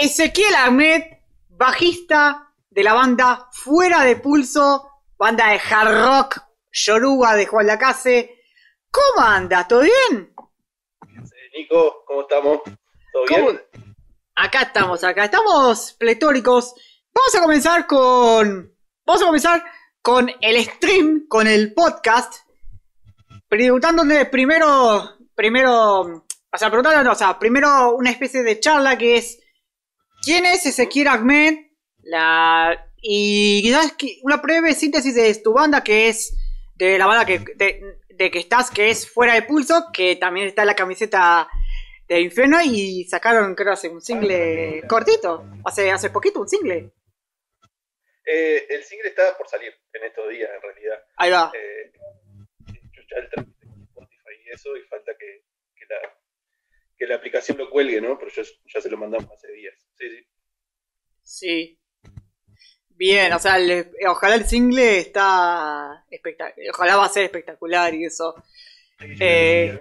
Ezequiel Ahmed, bajista de la banda Fuera de Pulso, banda de hard rock, Yoruba de Juan Lacase. ¿Cómo anda? ¿Todo bien? Nico, ¿cómo estamos? ¿Todo bien? Acá estamos, acá estamos pletóricos. Vamos a comenzar con. Vamos a comenzar con el stream, con el podcast. Preguntándole primero. Primero. O sea, preguntando, o sea, primero una especie de charla que es. ¿Quién es Ezequiel Ahmed? La. Y quizás una breve síntesis de tu banda que es. De la banda que, de, que estás, que es Fuera de Pulso, que también está en la camiseta de Inferno y sacaron, creo, hace un single cortito. Hace, hace poquito un single. Eh, el single está por salir en estos días, en realidad. Ahí va. Eh, yo ya el Spotify y eso, y falta que, que la aplicación lo cuelgue, ¿no? Pero ya se lo mandamos hace días. Sí, sí. Sí. Bien, o sea, ojalá el single está espectacular. Ojalá va a ser espectacular y eso. Eh,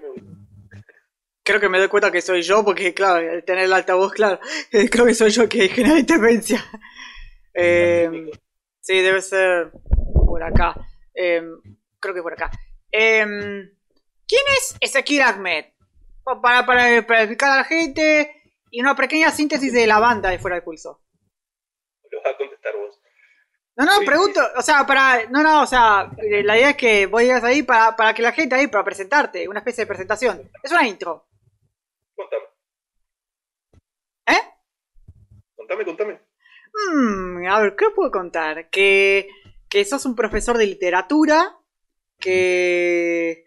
creo que me doy cuenta que soy yo, porque claro, al tener el altavoz, claro, creo que soy yo que genera interferencia. Eh, sí, debe ser por acá. Eh, creo que por acá. Eh, ¿Quién es Ezequiel Ahmed? Para, para, para, explicar a la gente y una pequeña síntesis de la banda de Fuera de Pulso. Lo vas a contestar vos. No, no, pregunto, o sea, para, no, no, o sea, la idea es que vos llegas ahí para, para que la gente ahí, para presentarte, una especie de presentación. Es una intro. Contame. ¿Eh? Contame, contame. Hmm, a ver, ¿qué puedo contar? Que, que sos un profesor de literatura, que,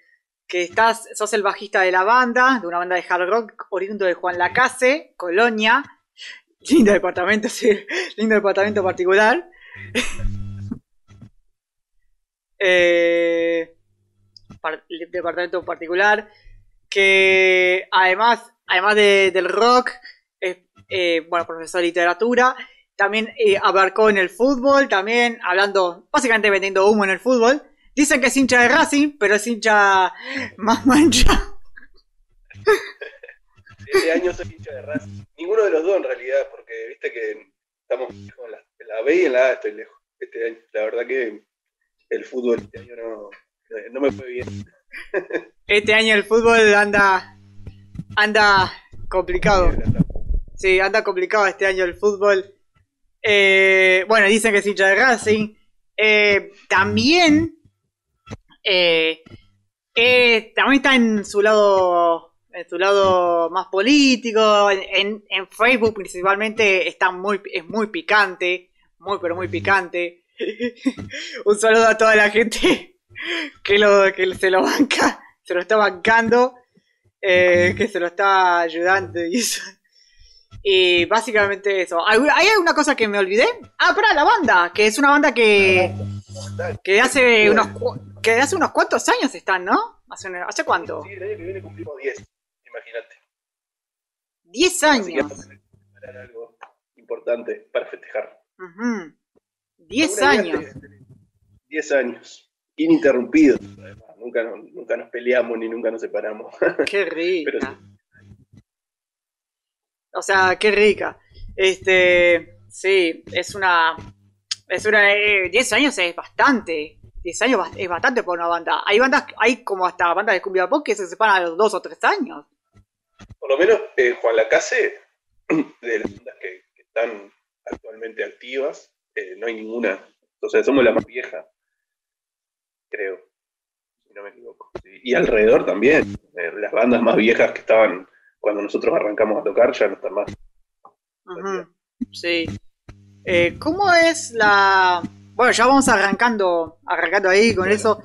que estás, sos el bajista de la banda, de una banda de hard rock oriundo de Juan Lacase, Colonia. Lindo departamento, sí, lindo departamento particular. eh, departamento particular que además, además del rock, es eh, bueno, profesor de literatura, también eh, abarcó en el fútbol, también hablando, básicamente vendiendo humo en el fútbol. Dicen que es hincha de Racing, pero es hincha más mancha. Este año soy hincha de Racing. Ninguno de los dos en realidad, porque viste que estamos con la, la B y en la A estoy lejos. Este año, la verdad que el fútbol este año no, no me fue bien. Este año el fútbol anda anda complicado. Sí, anda complicado este año el fútbol. Eh, bueno, dicen que es hincha de Racing. Eh, también, eh, también está en su lado, en su lado más político. En, en Facebook principalmente está muy, es muy picante, muy pero muy picante. Un saludo a toda la gente que lo que se lo banca, se lo está bancando, que se lo está ayudando y eso. Y básicamente eso. ¿Hay alguna cosa que me olvidé? Ah, para la banda, que es una banda que. que hace unos que hace unos cuantos años están, ¿no? ¿Hace, hace cuánto? Sí, el año que viene cumplimos 10, imagínate. 10 años. algo importante para festejar. 10 años. 10 años. Ininterrumpidos, Nunca, nunca nos peleamos ni nunca nos separamos. Qué rica. O sea, qué rica. Este, sí, es una. Es una. 10 eh, años es bastante. 10 años es bastante por una banda. Hay bandas, hay como hasta bandas de cumbia pop que se separan a los 2 o 3 años. Por lo menos eh, Juan Lacase, de las bandas que, están actualmente activas, eh, no hay ninguna. O sea, somos la más vieja, creo, si no me equivoco. Y alrededor también, las bandas más viejas que estaban cuando nosotros arrancamos a tocar ya no están más. Sí. Eh, ¿Cómo es la... Bueno, ya vamos arrancando, arrancando ahí con eso.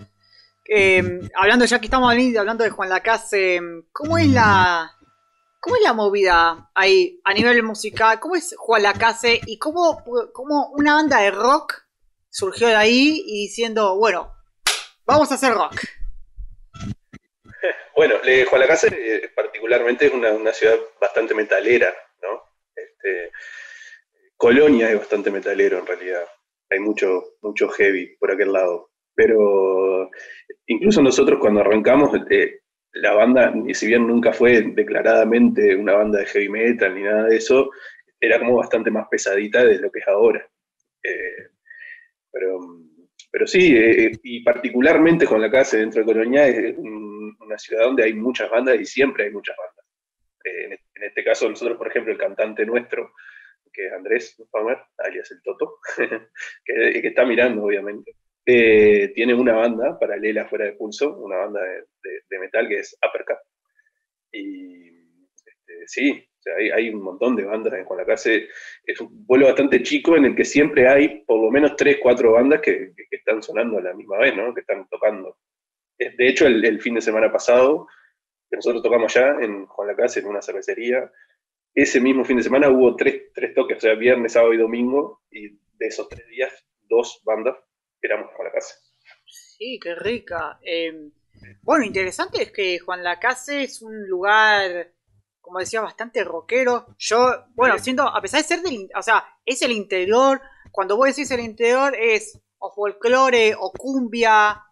Eh, hablando, ya que estamos hablando de Juan Lacase, ¿cómo es la... ¿Cómo es la movida ahí a nivel musical? ¿Cómo es Juan Lacase y cómo, cómo una banda de rock surgió de ahí y diciendo, bueno, vamos a hacer rock? Bueno, Juan Lacase eh, particularmente es una, ciudad bastante metalera, ¿no? Este, Colonia es bastante metalero en realidad. Hay mucho, mucho heavy por aquel lado. Pero incluso nosotros cuando arrancamos, eh, la banda, si bien nunca fue declaradamente una banda de heavy metal ni nada de eso, era como bastante más pesadita de lo que es ahora. Eh, pero, pero sí, eh, y particularmente con la casa dentro de Colonia es una ciudad donde hay muchas bandas y siempre hay muchas bandas. En, este caso, nosotros, por ejemplo, el cantante nuestro, que es Andrés Palmer, alias el Toto, que, que, está mirando, obviamente. tiene una banda paralela fuera de pulso, una banda de, metal que es Uppercut. Y este, sí, hay, un montón de bandas en Juan Lacase. Es un pueblo bastante chico en el que siempre hay por lo menos tres, cuatro bandas que, están sonando a la misma vez, ¿no? Que están tocando. De hecho, el, fin de semana pasado, que nosotros tocamos ya en Juan Lacase, en una cervecería, ese mismo fin de semana hubo tres, tres toques, o sea, viernes, sábado y domingo, y de esos tres días, dos bandas éramos Juan Lacase. Sí, qué rica. Eh, bueno, interesante es que Juan Lacase es un lugar como decía, bastante rockero. Yo, bueno, siento, a pesar de ser del, o sea, es el interior, cuando vos decís el interior es o folclore o cumbia,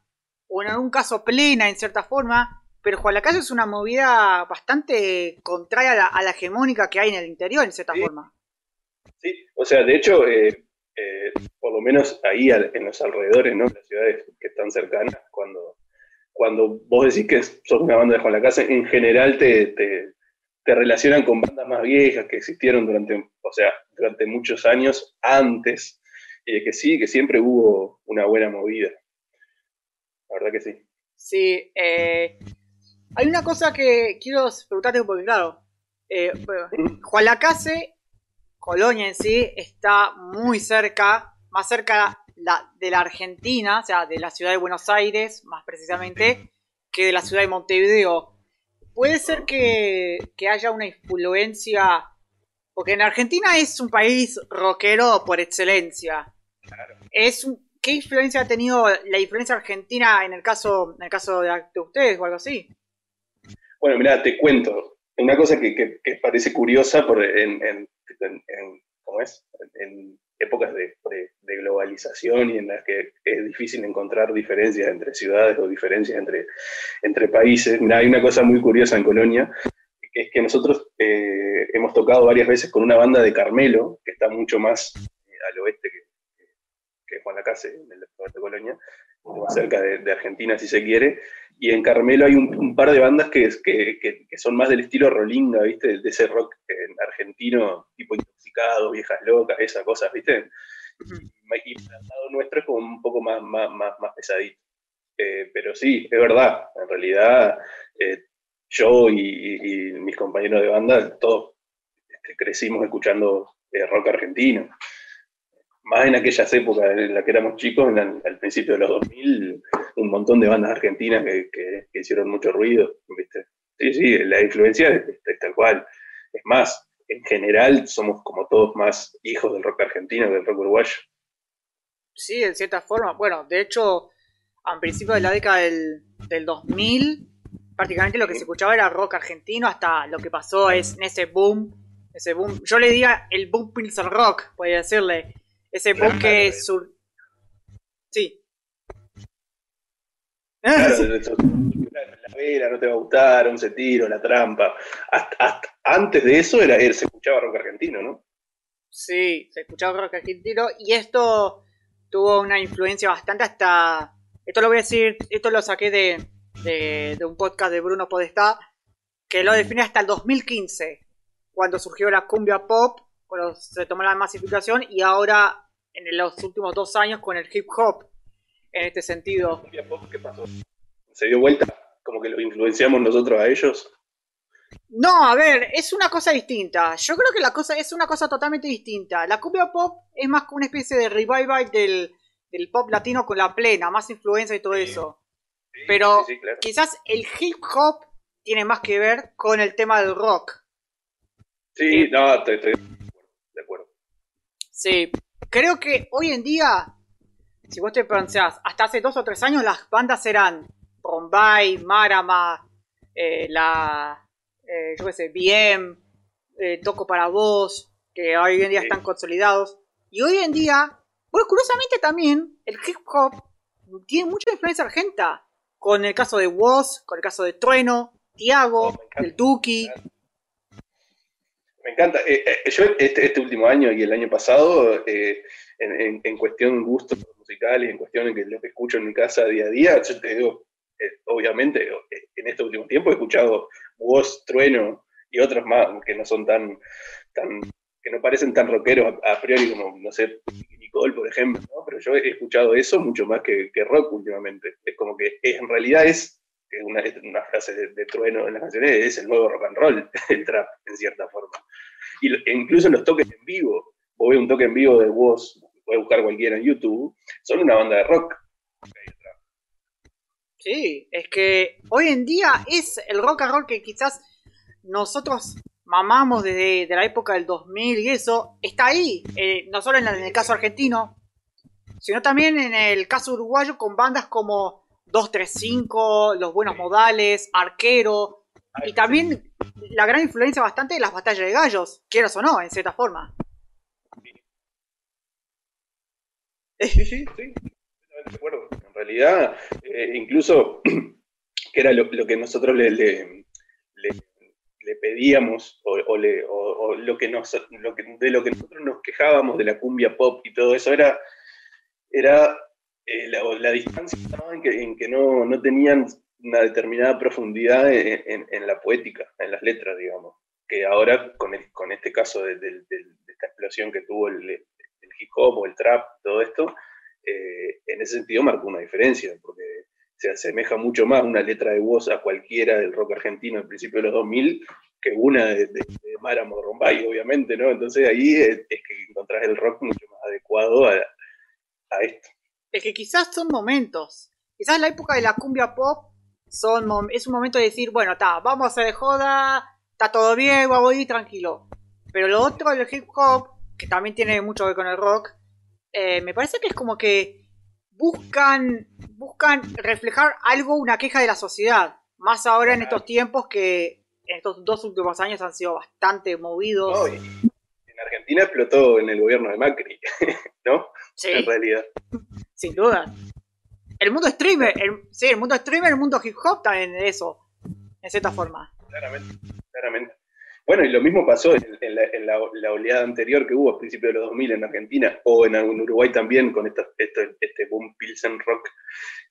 o en algún caso plena en cierta forma, pero Juan Lacayo es una movida bastante contraria a la, hegemónica que hay en el interior en cierta forma. Sí, o sea, de hecho, eh, eh, por lo menos ahí en los alrededores, ¿no? Las ciudades que están cercanas, cuando, cuando vos decís que sos una banda de Juan Lacase, en general te te relacionan con bandas más viejas que existieron durante, o sea, durante muchos años antes, y de que sí, que siempre hubo una buena movida. La verdad que sí. Sí, eh, hay una cosa que quiero preguntarte porque claro, eh, Juan Lacase, Colonia en sí, está muy cerca, más cerca de la Argentina, o sea, de la ciudad de Buenos Aires, más precisamente, que de la ciudad de Montevideo puede ser que, haya una influencia, porque en Argentina es un país rockero por excelencia. Es ¿Qué influencia ha tenido la influencia argentina en el caso, en el caso de, ustedes o algo así? Bueno, mira, te cuento. Una cosa que, parece curiosa por en, en, épocas de, globalización y en las que es difícil encontrar diferencias entre ciudades o diferencias entre, países. hay una cosa muy curiosa en Colonia, que es que nosotros eh, hemos tocado varias veces con una banda de Carmelo, que está mucho más eh, al oeste que, que Juan Lacase, en el departamento de Colonia, más cerca de, Argentina si se quiere, y en Carmelo hay un, par de bandas que, que, que, son más del estilo Rolinga, ¿viste? De ese rock argentino, tipo intoxicado, viejas locas, esas cosas, ¿viste? Y, el lado nuestro es como un poco más, más, más, pesadito. Eh, pero sí, es verdad, en realidad eh, yo y, mis compañeros de banda, todos este, crecimos escuchando eh, rock argentino más en aquellas épocas en las que éramos chicos, al principio de los 2000, un montón de bandas argentinas que, hicieron mucho ruido, ¿viste? Sí, sí, la influencia es, tal cual. Es más, en general somos como todos más hijos del rock argentino que del rock uruguayo. Sí, en cierta forma. Bueno, de hecho, a principios de la década del, del 2000, prácticamente lo que se escuchaba era rock argentino, hasta lo que pasó es en ese boom, ese boom, yo le diría el boom Pilsen Rock, podría decirle, ese bosque sur. Sí. la vela no te va a gustar, un tiro, la trampa. Hasta, antes de eso era, se escuchaba rock argentino, ¿no? Sí, se escuchaba rock argentino y esto tuvo una influencia bastante hasta. Esto lo voy a decir, esto lo saqué de, de, de un podcast de Bruno Podestá, que lo define hasta el 2015, cuando surgió la cumbia pop, cuando se tomó la masificación y ahora en los últimos dos años con el hip hop en este sentido. ¿Qué pasó? ¿Se dio vuelta? ¿Como que lo influenciamos nosotros a ellos? No, a ver, es una cosa distinta. Yo creo que la cosa es una cosa totalmente distinta. La cumbia pop es más como una especie de revival del, pop latino con la plena, más influencia y todo eso. Pero quizás el hip hop tiene más que ver con el tema del rock. Sí, eh, no, estoy de acuerdo. Sí, creo que hoy en día, si vos te pensás, hasta hace dos o tres años las bandas eran Bombay, Marama, eh, la, eh, yo qué sé, BM, eh, Toco para Vos, que hoy en día están consolidados. Y hoy en día, bueno, curiosamente también, el hip hop tiene mucha influencia argenta. Con el caso de Woz, con el caso de Trueno, Tiago, el Duki. Me encanta. Eh, eh, yo este, este, último año y el año pasado, eh, en, en, cuestión de gustos musicales, en cuestión de lo que escucho en mi casa día a día, yo te digo, obviamente, en este último tiempo he escuchado voz, trueno y otros más que no son tan, tan que no parecen tan rockeros a, priori como, no sé, Nicole, por ejemplo, ¿no? pero yo he escuchado eso mucho más que, que rock últimamente. Es como que en realidad es una, una frase de, trueno en las canciones, es el nuevo rock and roll, el trap, en cierta forma. Y e incluso los toques en vivo, vos ves un toque en vivo de voz, puedes buscar cualquiera en YouTube, son una banda de rock. Sí, es que hoy en día es el rock and roll que quizás nosotros mamamos desde la época del 2000 y eso, está ahí, eh, no solo en, el caso argentino, sino también en el caso uruguayo con bandas como 235, Los Buenos Modales, Arquero, y también la gran influencia bastante de las batallas de gallos, quieras o no, en cierta forma. Sí, sí, sí, de acuerdo. En realidad, eh, incluso, que era lo, que nosotros le, le, pedíamos, o, lo que nos, de lo que nosotros nos quejábamos de la cumbia pop y todo eso, era, era eh, la, distancia estaba en que, no, no, tenían una determinada profundidad en, la poética, en las letras, digamos. Que ahora, con, con este caso de, esta explosión que tuvo el, hip hop o el trap, todo esto, eh, en ese sentido marcó una diferencia, porque se asemeja mucho más una letra de voz a cualquiera del rock argentino al principio de los 2000 que una de, de, Máramo Rombay, obviamente, ¿no? Entonces ahí es, que encontrás el rock mucho más adecuado a, a esto. Es que quizás son momentos. Quizás la época de la cumbia pop son es un momento de decir, bueno, está, vamos a hacer de joda, está todo bien, voy ir tranquilo. Pero lo otro, el hip hop, que también tiene mucho que ver con el rock, eh, me parece que es como que buscan, buscan reflejar algo, una queja de la sociedad. Más ahora en estos tiempos que en estos dos últimos años han sido bastante movidos. en Argentina explotó en el gobierno de Macri, ¿no? Sí. En realidad. Sin duda. El mundo streamer, sí, el mundo streamer, el mundo hip hop también eso, en cierta forma. Claramente, claramente. Bueno, y lo mismo pasó en, la, oleada anterior que hubo a principios de los 2000 en Argentina, o en, Uruguay también, con esta, este boom Pilsen Rock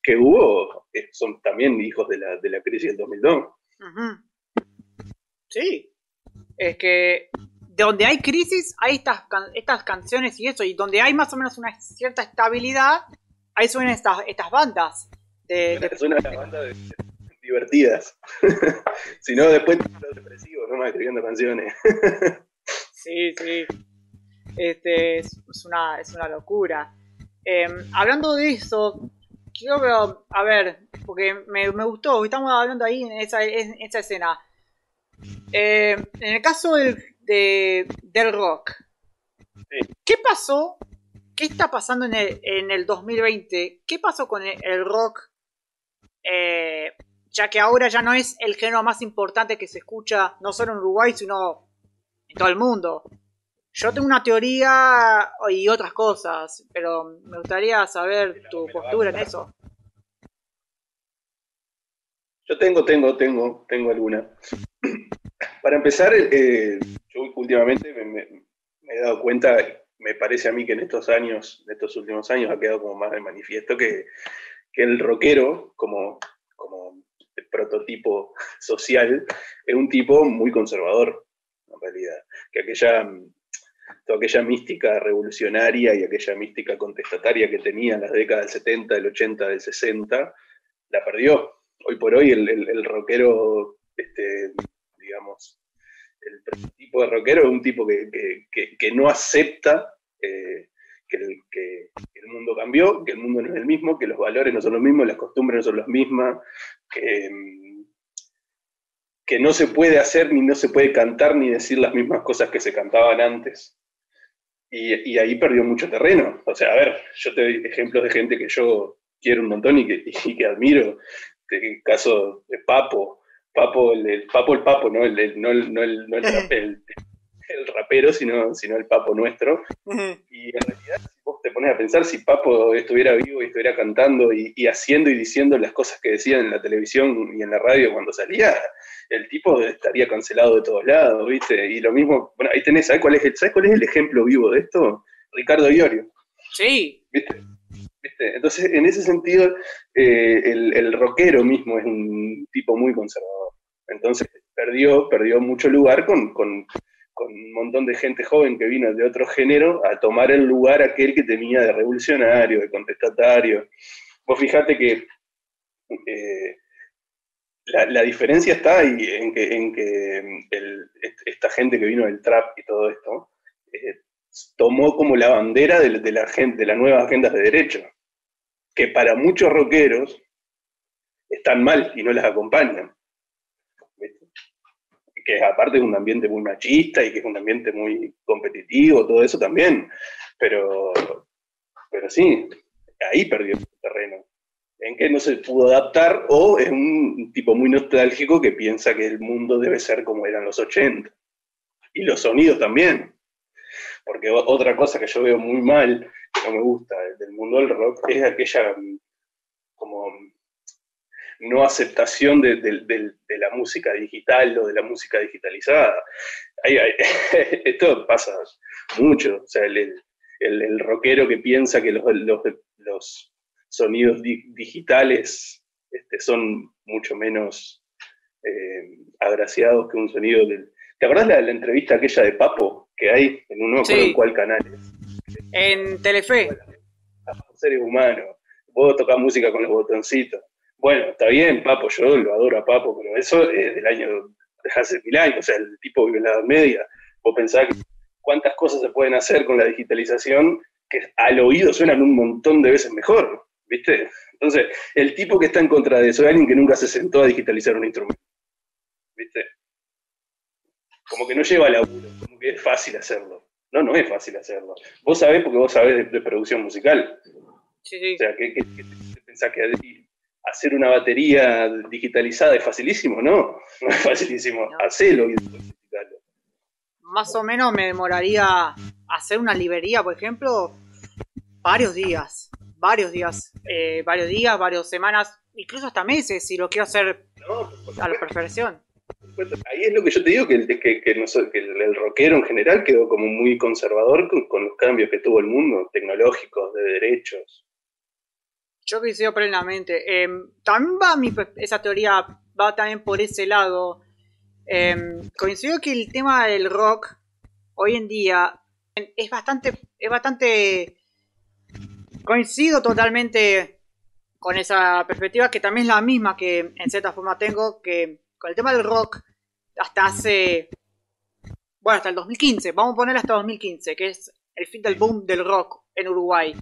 que hubo, son también hijos de la, de la crisis del 2002. Sí, es que donde hay crisis hay estas, estas canciones y eso, y donde hay más o menos una cierta estabilidad, ahí suenan estas, estas bandas. De, de... Suenan las bandas divertidas. si no, después los depresivos, no escribiendo canciones. sí, sí. Este, es, una, es una locura. Em, hablando de eso, quiero ver, a ver, porque me, me, gustó, estamos hablando ahí en esa, en esa escena. Eh, en el caso del, de, del rock. ¿Qué pasó? ¿Qué está pasando en el, en el 2020? ¿Qué pasó con el, rock? Eh, ya que ahora ya no es el género más importante que se escucha, no solo en Uruguay, sino en todo el mundo. Yo tengo una teoría y otras cosas, pero me gustaría saber tu postura en eso. Yo tengo, tengo, tengo, tengo alguna. Para empezar, eh, yo últimamente me, he dado cuenta, me parece a mí que en estos años, en estos últimos años, ha quedado como más de manifiesto que, el rockero, como, como el prototipo social, es un tipo muy conservador, en realidad. Que aquella, toda aquella mística revolucionaria y aquella mística contestataria que tenía en las décadas del 70, del 80, del 60, la perdió. Hoy por hoy el, el rockero este, digamos, el tipo de rockero es un tipo que, no acepta eh, que, el, mundo cambió, que el mundo no es el mismo, que los valores no son los mismos, las costumbres no son las mismas, que, que no se puede hacer ni no se puede cantar ni decir las mismas cosas que se cantaban antes. Y, ahí perdió mucho terreno. O sea, a ver, yo te doy ejemplos de gente que yo quiero un montón y que, y que admiro. El caso de Papo, Papo, el, Papo, el Papo, ¿no? El, no, el, no, el, no el, rapero, sino, sino el Papo nuestro. Y en realidad, si vos te pones a pensar si Papo estuviera vivo y estuviera cantando y, haciendo y diciendo las cosas que decía en la televisión y en la radio cuando salía, el tipo estaría cancelado de todos lados, ¿viste? Y lo mismo, bueno, ahí tenés, ¿sabes cuál es el, ¿sabes cuál es el ejemplo vivo de esto? Ricardo Iorio. Sí. ¿Viste? Entonces, en ese sentido, eh, el, el rockero mismo es un tipo muy conservador. Entonces, perdió, perdió mucho lugar con, con, un montón de gente joven que vino de otro género a tomar el lugar aquel que tenía de revolucionario, de contestatario. Vos fijate que eh, la, diferencia está ahí en que, en que esta gente que vino del trap y todo esto eh, tomó como la bandera de, la, de las nuevas agendas de derecho, que para muchos rockeros están mal y no las acompañan que aparte es un ambiente muy machista y que es un ambiente muy competitivo, todo eso también. Pero, pero sí, ahí perdió el terreno. En que no se pudo adaptar o es un tipo muy nostálgico que piensa que el mundo debe ser como eran los 80. Y los sonidos también. Porque otra cosa que yo veo muy mal, que no me gusta del mundo del rock, es aquella como no aceptación de, la música digital o de la música digitalizada. esto pasa mucho. O sea, el, rockero que piensa que los, los, sonidos digitales este, son mucho menos eh, agraciados que un sonido del... ¿Te acordás la, la entrevista aquella de Papo que hay en un no cuál canal En Telefe. seres humanos. Vos tocás música con los botoncitos. Bueno, está bien, Papo, yo lo adoro a Papo, pero eso es del año, de hace mil años, o sea, el tipo vive en la Edad Media. Vos pensás cuántas cosas se pueden hacer con la digitalización que al oído suenan un montón de veces mejor, ¿viste? Entonces, el tipo que está en contra de eso es alguien que nunca se sentó a digitalizar un instrumento, ¿viste? Como que no lleva laburo, como que es fácil hacerlo. No, no es fácil hacerlo. Vos sabés porque vos sabés de, producción musical. Sí, sí. O sea, que, pensás que hacer una batería digitalizada es facilísimo, ¿no? No es facilísimo. Hacelo y Más o menos me demoraría hacer una librería, por ejemplo, varios días. Varios días. Eh, varios días, varias semanas, incluso hasta meses, si lo quiero hacer a la perfección. Ahí es lo que yo te digo, que, que, el, rockero en general quedó como muy conservador con los cambios que tuvo el mundo, tecnológicos, de derechos. Yo coincido plenamente. Em, también va mi, esa teoría, va también por ese lado. Em, coincido que el tema del rock hoy en día es bastante, es bastante, coincido totalmente con esa perspectiva que también es la misma que en cierta forma tengo, que con el tema del rock hasta hace, bueno, hasta el 2015, vamos a poner hasta 2015, que es el fin del boom del rock en Uruguay.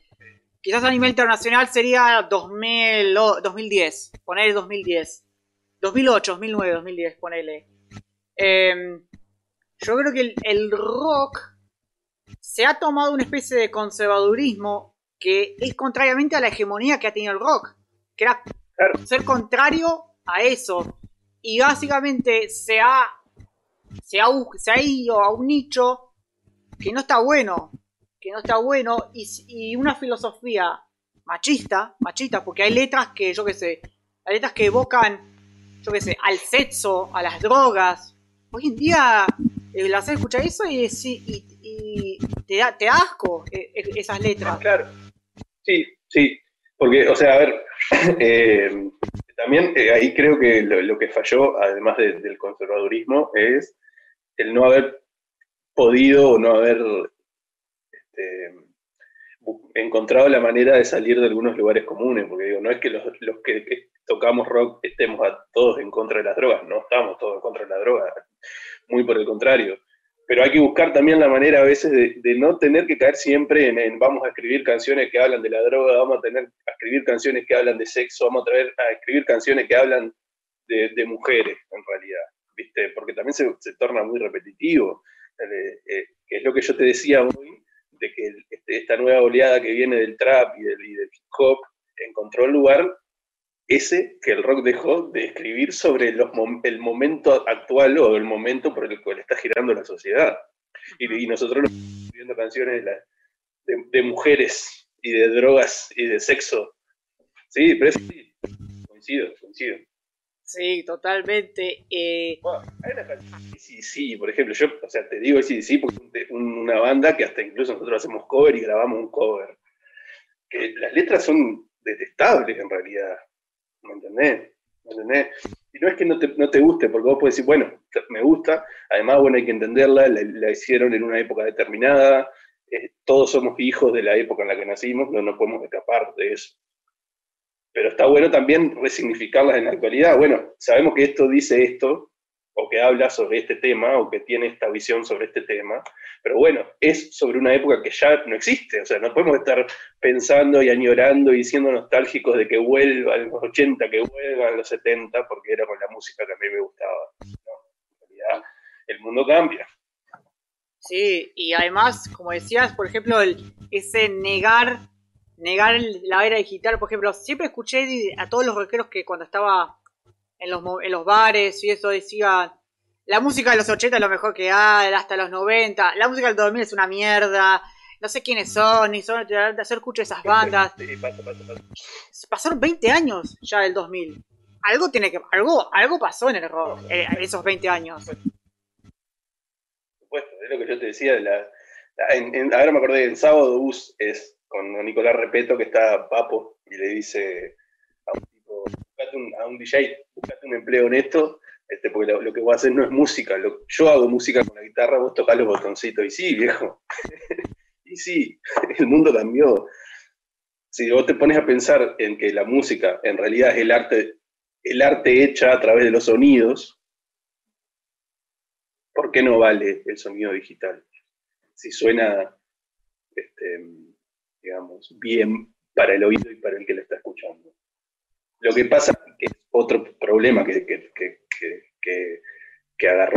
Quizás a nivel internacional sería 2000, 2010. Ponele 2010. 2008, 2009, 2010, ponele. Em, yo creo que el, rock se ha tomado una especie de conservadurismo que es contrariamente a la hegemonía que ha tenido el rock. Que era ser contrario a eso. Y básicamente se ha, se ha, se ha ido a un nicho que no está bueno que no está bueno y, una filosofía machista, machista, porque hay letras que, yo qué sé, hay letras que evocan, yo qué sé, al sexo, a las drogas. Hoy en día eh, las escuchar eso y, y, te, da, te asco eh, eh, esas letras. Claro, sí, sí, porque, o sea, a ver, también ahí creo que lo, que falló, además del conservadurismo, es el no haber podido o no haber este, encontrado la manera de salir de algunos lugares comunes, porque digo, no es que los, que tocamos rock estemos a todos en contra de las drogas, no estamos todos en contra de la droga, muy por el contrario. Pero hay que buscar también la manera a veces de, no tener que caer siempre en, vamos a escribir canciones que hablan de la droga, vamos a tener a escribir canciones que hablan de sexo, vamos a, traer, a escribir canciones que hablan de, mujeres, en realidad, ¿viste? Porque también se, torna muy repetitivo, eh, eh, que es lo que yo te decía hoy, de que este, esta nueva oleada que viene del trap y del, hip hop encontró el lugar ese que el rock dejó de escribir sobre el momento actual o el momento por el cual está girando la sociedad. Y, nosotros escribiendo canciones de, mujeres y de drogas y de sexo. Sí, pero sí, coincido, coincido. Sí, totalmente. Eh... hay una sí, sí, por ejemplo, yo, o sea, te digo sí, sí, porque es una banda que hasta incluso nosotros hacemos cover y grabamos un cover. Que las letras son detestables en realidad. ¿Me entendés? ¿Me entendés? Y no es que no te, no te guste, porque vos podés decir, bueno, me gusta, además, bueno, hay que entenderla, la, hicieron en una época determinada, eh, todos somos hijos de la época en la que nacimos, no nos podemos escapar de eso pero está bueno también resignificarlas en la actualidad. Bueno, sabemos que esto dice esto, o que habla sobre este tema, o que tiene esta visión sobre este tema, pero bueno, es sobre una época que ya no existe, o sea, no podemos estar pensando y añorando y siendo nostálgicos de que vuelva a los 80, que vuelva a los 70, porque era con la música que a mí me gustaba. en realidad, el mundo cambia. Sí, y además, como decías, por ejemplo, el, ese negar negar la era digital, por ejemplo, siempre escuché a todos los rockeros que cuando estaba en los, en los bares y eso decían, la música de los 80 es lo mejor que hay, hasta los 90, la música del 2000 es una mierda, no sé quiénes son, ni son de hacer escucho esas bandas. Pasaron 20 años ya del 2000. Algo tiene que algo algo pasó en el rock eh, esos 20 años. Por supuesto, es lo que yo te decía de la, ahora me acordé, el sábado bus es con Nicolás Repeto, que está Papo, y le dice a un tipo, un, DJ, buscate un empleo honesto, este, porque lo, que voy a hacer no es música, yo hago música con la guitarra, vos tocás los botoncitos, y sí, viejo, y sí, el mundo cambió. Si vos te pones a pensar en que la música en realidad es el arte, el arte hecha a través de los sonidos, ¿por qué no vale el sonido digital? Si suena este, digamos, bien para el oído y para el que lo está escuchando. Lo que pasa, que es otro problema que, que, que, que agarró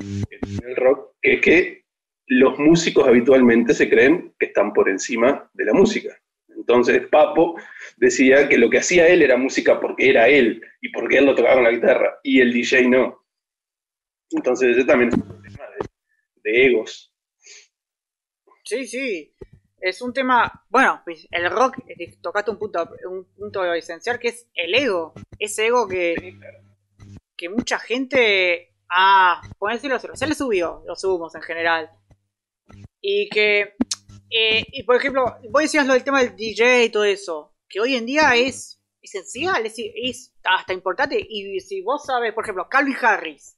el rock, es que los músicos habitualmente se creen que están por encima de la música. Entonces Papo decía que lo que hacía él era música porque era él y porque él lo tocaba con la guitarra y el DJ no. Entonces ese también es un problema de egos. Sí, sí es un tema, bueno, pues, el rock, tocaste un punto, un punto esencial que es el ego, ese ego que, que mucha gente ha, por decirlo, se le subió, lo subimos en general, y que, eh, y por ejemplo, vos decías lo del tema del DJ y todo eso, que hoy en día es esencial, es, es hasta importante, y si vos sabes, por ejemplo, Calvin Harris,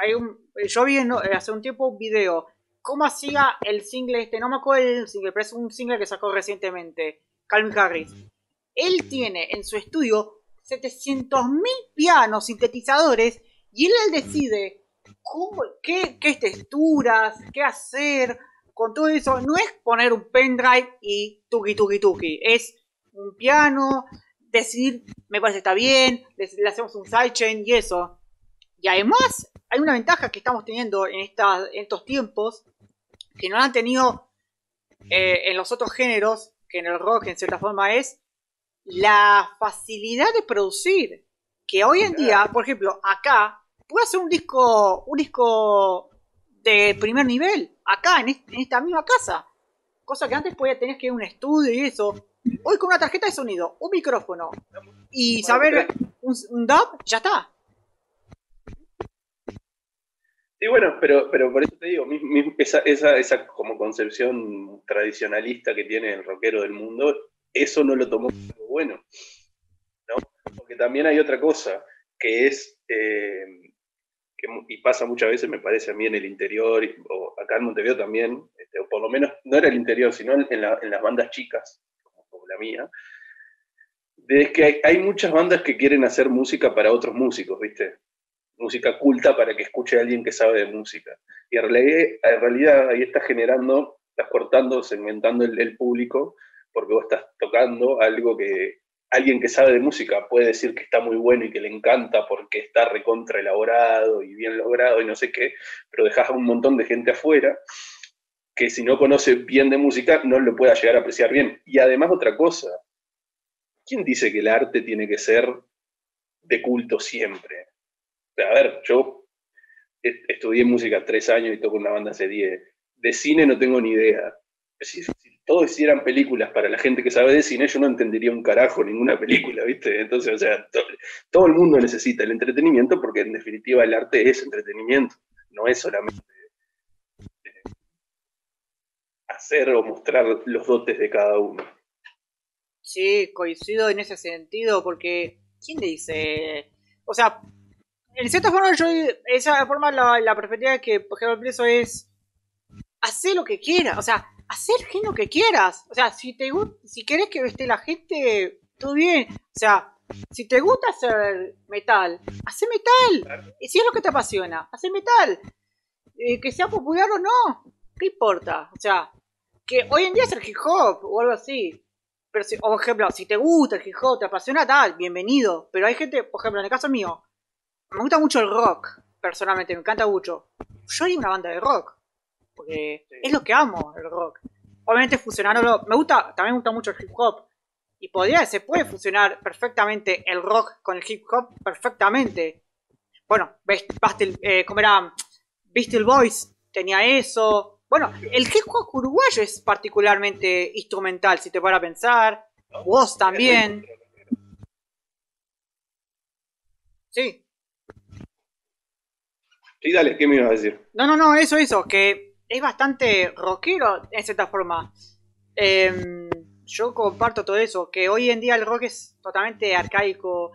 hay un, yo vi hace un tiempo un video cómo hacía el single este, no me acuerdo el single, pero es un single que sacó recientemente, Calvin Harris. Él tiene en su estudio 700.000 pianos, sintetizadores, y él, decide qué, qué texturas, qué hacer con todo eso. No es poner un pendrive y tuki tuki tuki, es un piano, decidir, me parece está bien, le, hacemos un sidechain y eso. Y además, hay una ventaja que estamos teniendo en estos tiempos, que no han tenido eh, en los otros géneros, que en el rock en cierta forma es, la facilidad de producir. Que hoy en día, por ejemplo, acá, puedo hacer un disco, un disco de primer nivel, acá, en, esta misma casa. Cosa que antes podía tener que ir a un estudio y eso. Hoy con una tarjeta de sonido, un micrófono y saber un, un DAP, ya está. Sí, bueno, pero, pero por eso te digo, esa, esa, esa como concepción tradicionalista que tiene el rockero del mundo, eso no lo tomó como bueno. ¿no? Porque también hay otra cosa, que es, eh, y pasa muchas veces, me parece a mí, en el interior, o acá en Montevideo también, este, o por lo menos no era el interior, sino en, las bandas chicas, como, la mía, de que hay, hay muchas bandas que quieren hacer música para otros músicos, ¿viste? Música culta para que escuche a alguien que sabe de música. Y en realidad, ahí estás generando, estás cortando, segmentando el, público, porque vos estás tocando algo que alguien que sabe de música puede decir que está muy bueno y que le encanta porque está recontra elaborado y bien logrado y no sé qué, pero dejas a un montón de gente afuera que si no conoce bien de música no lo pueda llegar a apreciar bien. Y además otra cosa, ¿quién dice que el arte tiene que ser de culto siempre? A ver, yo estudié música tres años y toco una banda hace diez. De cine no tengo ni idea. Si, todos hicieran películas para la gente que sabe de cine, yo no entendería un carajo ninguna película, ¿viste? Entonces, o sea, todo el mundo necesita el entretenimiento porque en definitiva el arte es entretenimiento, no es solamente eh, hacer o mostrar los dotes de cada uno. Sí, coincido en ese sentido porque ¿quién dice? O sea, en cierta forma yo esa forma la, la perspectiva que por ejemplo eso es hacer lo que quieras, o sea, hacer lo que quieras. O sea, si te si querés que esté la gente, todo bien. O sea, si te gusta hacer metal, hace metal. Y si es lo que te apasiona, hace metal. Eh, que sea popular o no, ¿qué importa? O sea, que hoy en día es el hip hop o algo así. Pero si, por ejemplo, si te gusta el hip hop, te apasiona tal, bienvenido. Pero hay gente, por ejemplo, en el caso mío, me gusta mucho el rock, personalmente, me encanta mucho. Yo haría una banda de rock. Porque es lo que amo, el rock. Obviamente fusionarlo. Me gusta, también me gusta mucho el hip hop. Y podría, se puede fusionar perfectamente el rock con el hip hop perfectamente. Bueno, Bastel, eh, como era Beastie Boys, tenía eso. Bueno, el hip hop uruguayo es particularmente instrumental, si te a pensar. Vos también. Sí. Sí, dale, ¿qué me ibas a decir? No, no, no, eso, eso, que es bastante rockero en cierta forma. Em, yo comparto todo eso, que hoy en día el rock es totalmente arcaico.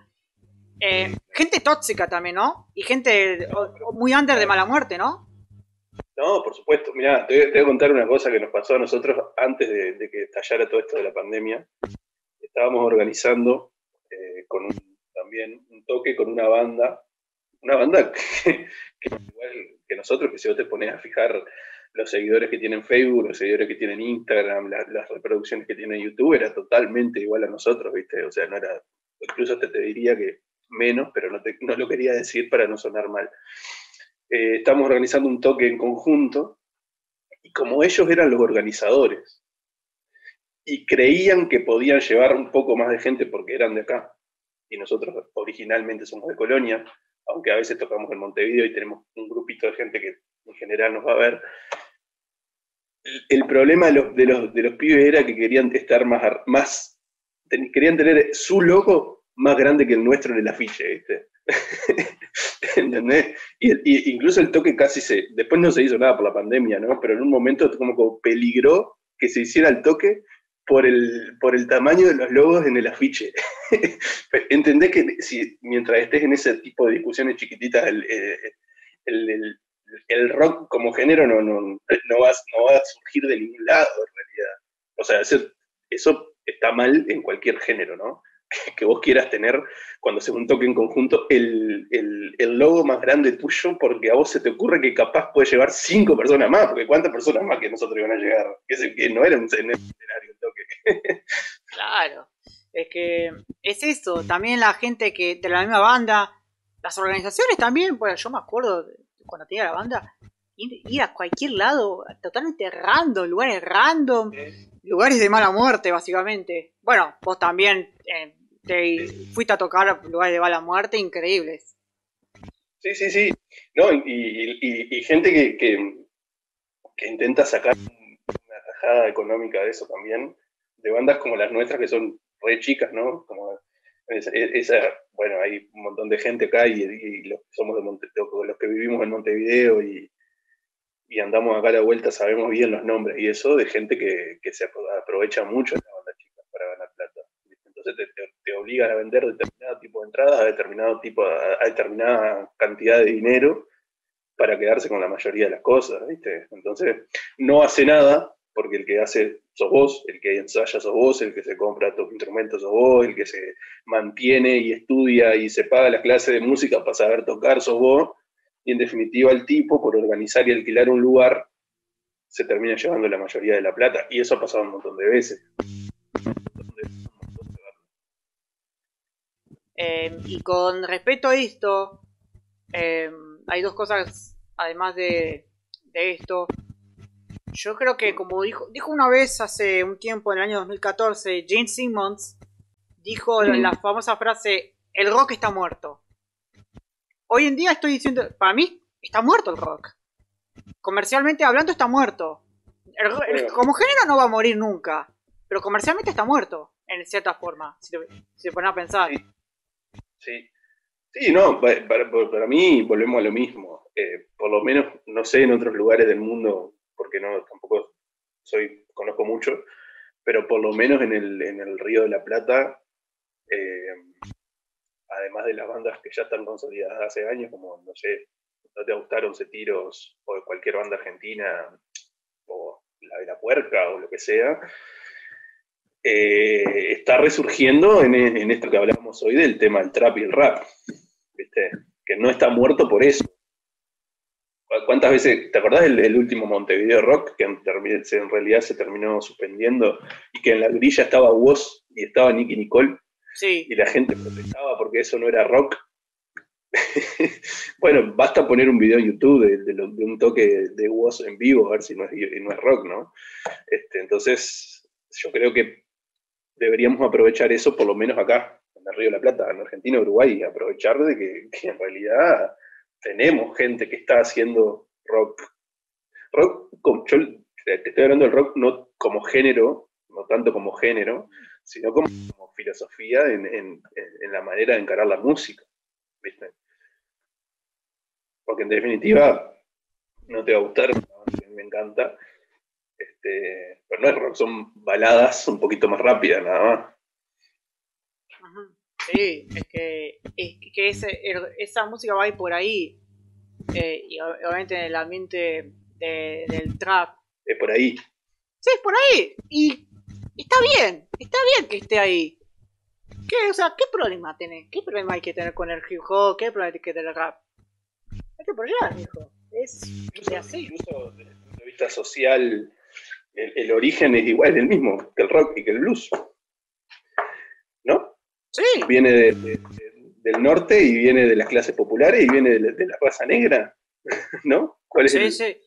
Eh, gente tóxica también, ¿no? Y gente muy under de mala muerte, ¿no? No, por supuesto. Mira, te, voy a contar una cosa que nos pasó a nosotros antes de, que estallara todo esto de la pandemia. Estábamos organizando eh, con también un toque con una banda, una banda que, igual que nosotros, que si vos te pones a fijar los seguidores que tienen Facebook, los seguidores que tienen Instagram, las reproducciones que tiene YouTube, era totalmente igual a nosotros, ¿viste? O sea, no era, incluso te, te diría que menos, pero no, no lo quería decir para no sonar mal. Eh, estamos organizando un toque en conjunto y como ellos eran los organizadores y creían que podían llevar un poco más de gente porque eran de acá y nosotros originalmente somos de Colonia, aunque a veces tocamos en Montevideo y tenemos un grupito de gente que en general nos va a ver. El, problema de los, de, los, de los pibes era que querían estar más, más querían tener su logo más grande que el nuestro en el afiche, ¿viste? ¿Entendés? Y, incluso el toque casi se, después no se hizo nada por la pandemia, ¿no? Pero en un momento como, como peligró que se hiciera el toque por el, por el tamaño de los logos en el afiche. Entendés que si, mientras estés en ese tipo de discusiones chiquititas, el, el, rock como género no, no, no, va, no va a surgir de ningún lado en realidad. O sea, eso, eso está mal en cualquier género, ¿no? Que, vos quieras tener cuando se un toque en conjunto el, el, logo más grande tuyo porque a vos se te ocurre que capaz puede llevar cinco personas más, porque cuántas personas más que nosotros iban a llegar, que, que no era un escenario el toque. claro, es que es eso, también la gente que de la misma banda, las organizaciones también, pues yo me acuerdo cuando tenía la banda, ir, a cualquier lado, totalmente random, lugares random, lugares de mala muerte, básicamente. Bueno, vos también eh, te fuiste a tocar lugares de mala muerte increíbles. Sí, sí, sí. No, y, gente que, que, intenta sacar una tajada económica de eso también, de bandas como las nuestras que son re chicas, ¿no? Como esa, bueno, hay un montón de gente acá y, los, somos de los que vivimos en Montevideo y, andamos acá a la vuelta, sabemos bien los nombres y eso de gente que, se aprovecha mucho de la banda chica para ganar plata. Entonces te, obligan a vender determinado tipo de entradas a determinado tipo, a, determinada cantidad de dinero para quedarse con la mayoría de las cosas, ¿viste? Entonces no hace nada porque el que hace sos vos, el que ensaya sos vos, el que se compra tus instrumentos sos vos, el que se mantiene y estudia y se paga la clase de música para saber tocar sos vos, y en definitiva el tipo, por organizar y alquilar un lugar, se termina llevando la mayoría de la plata, y eso ha pasado un montón de veces. Em, y con respecto a esto, em, hay dos cosas, además de, de esto, yo creo que como dijo, dijo una vez hace un tiempo, en el año 2014, Gene Simmons, dijo mm. la famosa frase, el rock está muerto. Hoy en día estoy diciendo, para mí está muerto el rock. Comercialmente hablando está muerto. como género no va a morir nunca, pero comercialmente está muerto, en cierta forma, si, se pone a pensar. Sí. Sí. no, para, mí volvemos a lo mismo. Eh, por lo menos, no sé, en otros lugares del mundo, porque no tampoco soy conozco mucho, pero por lo menos en el, en el Río de la Plata, eh, además de las bandas que ya están consolidadas hace años, como, no sé, no te gustaron Once Tiros o cualquier banda argentina, o la de la puerca o lo que sea, eh, está resurgiendo en, en, esto que hablábamos hoy del tema del trap y el rap, ¿viste? que no está muerto por eso. ¿Cuántas veces, te acordás del, último Montevideo Rock, que en, realidad se terminó suspendiendo y que en la grilla estaba Woz y estaba Nicky Nicole? Sí. Y la gente protestaba porque eso no era rock. bueno, basta poner un video en YouTube de, un toque de Woz en vivo, a ver si no es, no es rock, ¿no? Este, entonces, yo creo que deberíamos aprovechar eso, por lo menos acá, en el Río de la Plata, en Argentina, Uruguay, aprovechar de que en realidad tenemos gente que está haciendo rock. Rock, yo te estoy hablando del rock no como género, no tanto como género, sino como, filosofía en, la manera de encarar la música. Porque en definitiva no te va a gustar, me encanta, este, pero no es rock, son baladas un poquito más rápidas nada más. Sí, es que, es que esa música va a ir por ahí. Eh, y obviamente en el ambiente del trap. Es por ahí. Sí, es por ahí. Y está bien, está bien que esté ahí. ¿Qué, o sea, ¿qué problema tiene? ¿Qué problema hay que tener con el hip hop? ¿Qué problema hay que tener el rap? Hay que apoyar, hijo. Es incluso, así. Incluso desde el punto de vista social, el, origen es igual, es el mismo que el rock y que el blues. ¿No? Sí. Viene del norte y viene de las clases populares y viene de la, raza negra, ¿no? ¿Cuál es sí, sí.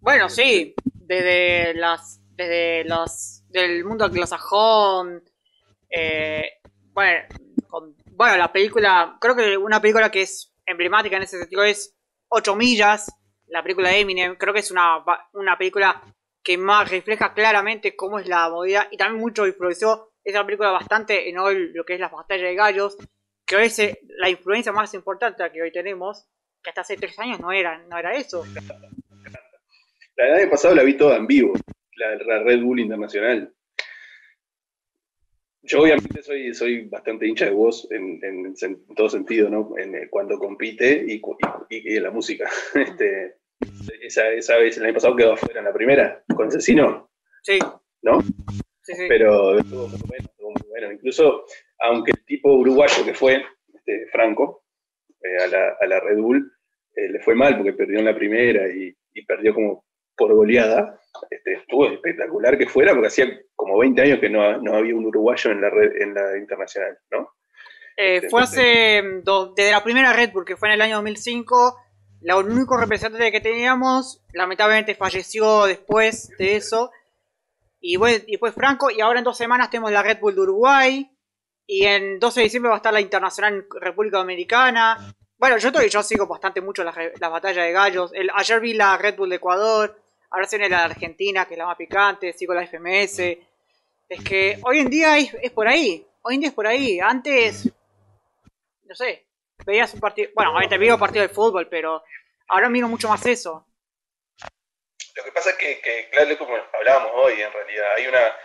Bueno, sí, desde las, desde los, del mundo anglosajón, eh, bueno, bueno, la película, creo que una película que es emblemática en ese sentido es 8 millas, la película de Eminem, creo que es una, una película que más refleja claramente cómo es la movida y también mucho influenció esa película bastante en hoy lo que es la batalla de gallos, que hoy es la influencia más importante que hoy tenemos, que hasta hace tres años no era, no era eso. La del año pasado la vi toda en vivo, la, la Red Bull Internacional. Yo obviamente soy, soy bastante hincha de voz en, todo sentido, ¿no? En, eh, cuando compite y, y, en la música. Este, esa, esa vez, el año pasado quedó afuera en la primera, con Asesino. Sí. ¿No? Sí, sí. Pero estuvo muy bueno, estuvo muy bueno. Incluso, aunque el tipo uruguayo que fue, este, Franco, eh, a, la, a, la, Red Bull, eh, le fue mal porque perdió en la primera y, y perdió como por goleada. Este, estuvo espectacular que fuera porque hacía como 20 años que no, no había un uruguayo en la red, en la internacional, ¿no? Eh, este, fue hace, desde la primera Red Bull, que fue en el año 2005 la único representante que teníamos, lamentablemente falleció después de eso. Y, fue Franco, y ahora en dos semanas tenemos la Red Bull de Uruguay. Y en 12 de diciembre va a estar la Internacional República Dominicana. Bueno, yo, yo sigo bastante mucho las, batallas de gallos. Ayer vi la Red Bull de Ecuador. Ahora se viene la de Argentina, que es la más picante. Sigo la FMS. Es que hoy en día es, es por ahí. Hoy en día es por ahí. Antes, no sé, veías un partido. Bueno, obviamente veo partido de fútbol, pero ahora miro mucho más eso. Lo que pasa es que, claro, como hablábamos hoy, en realidad, hay una,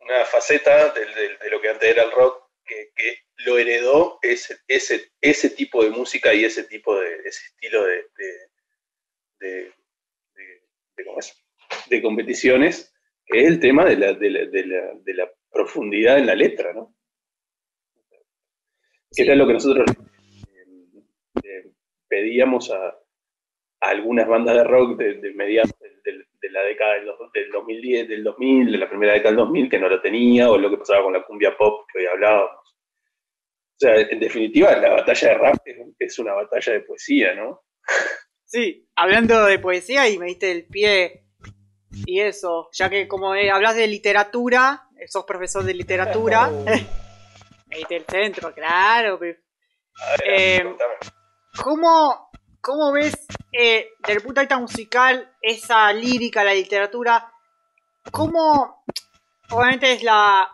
una faceta de, lo que antes era el rock que, lo heredó ese, ese, ese tipo de música y ese tipo de ese estilo de, de, de competiciones, que es el tema de la, de la, de la, profundidad en la letra, ¿no? Que era lo que nosotros pedíamos a, algunas bandas de rock de, mediados de, la década del, 2010, del 2000, de la primera década del 2000, que no lo tenía, o lo que pasaba con la cumbia pop que hoy hablábamos. O sea, en definitiva, la batalla de rap es, una batalla de poesía, ¿no? Sí, hablando de poesía y me diste el pie y eso, ya que como hablas de literatura, sos profesor de literatura, me diste el centro, claro. eh, ¿cómo, ves, eh, desde el punto de vista musical, esa lírica, la literatura, cómo, obviamente es la,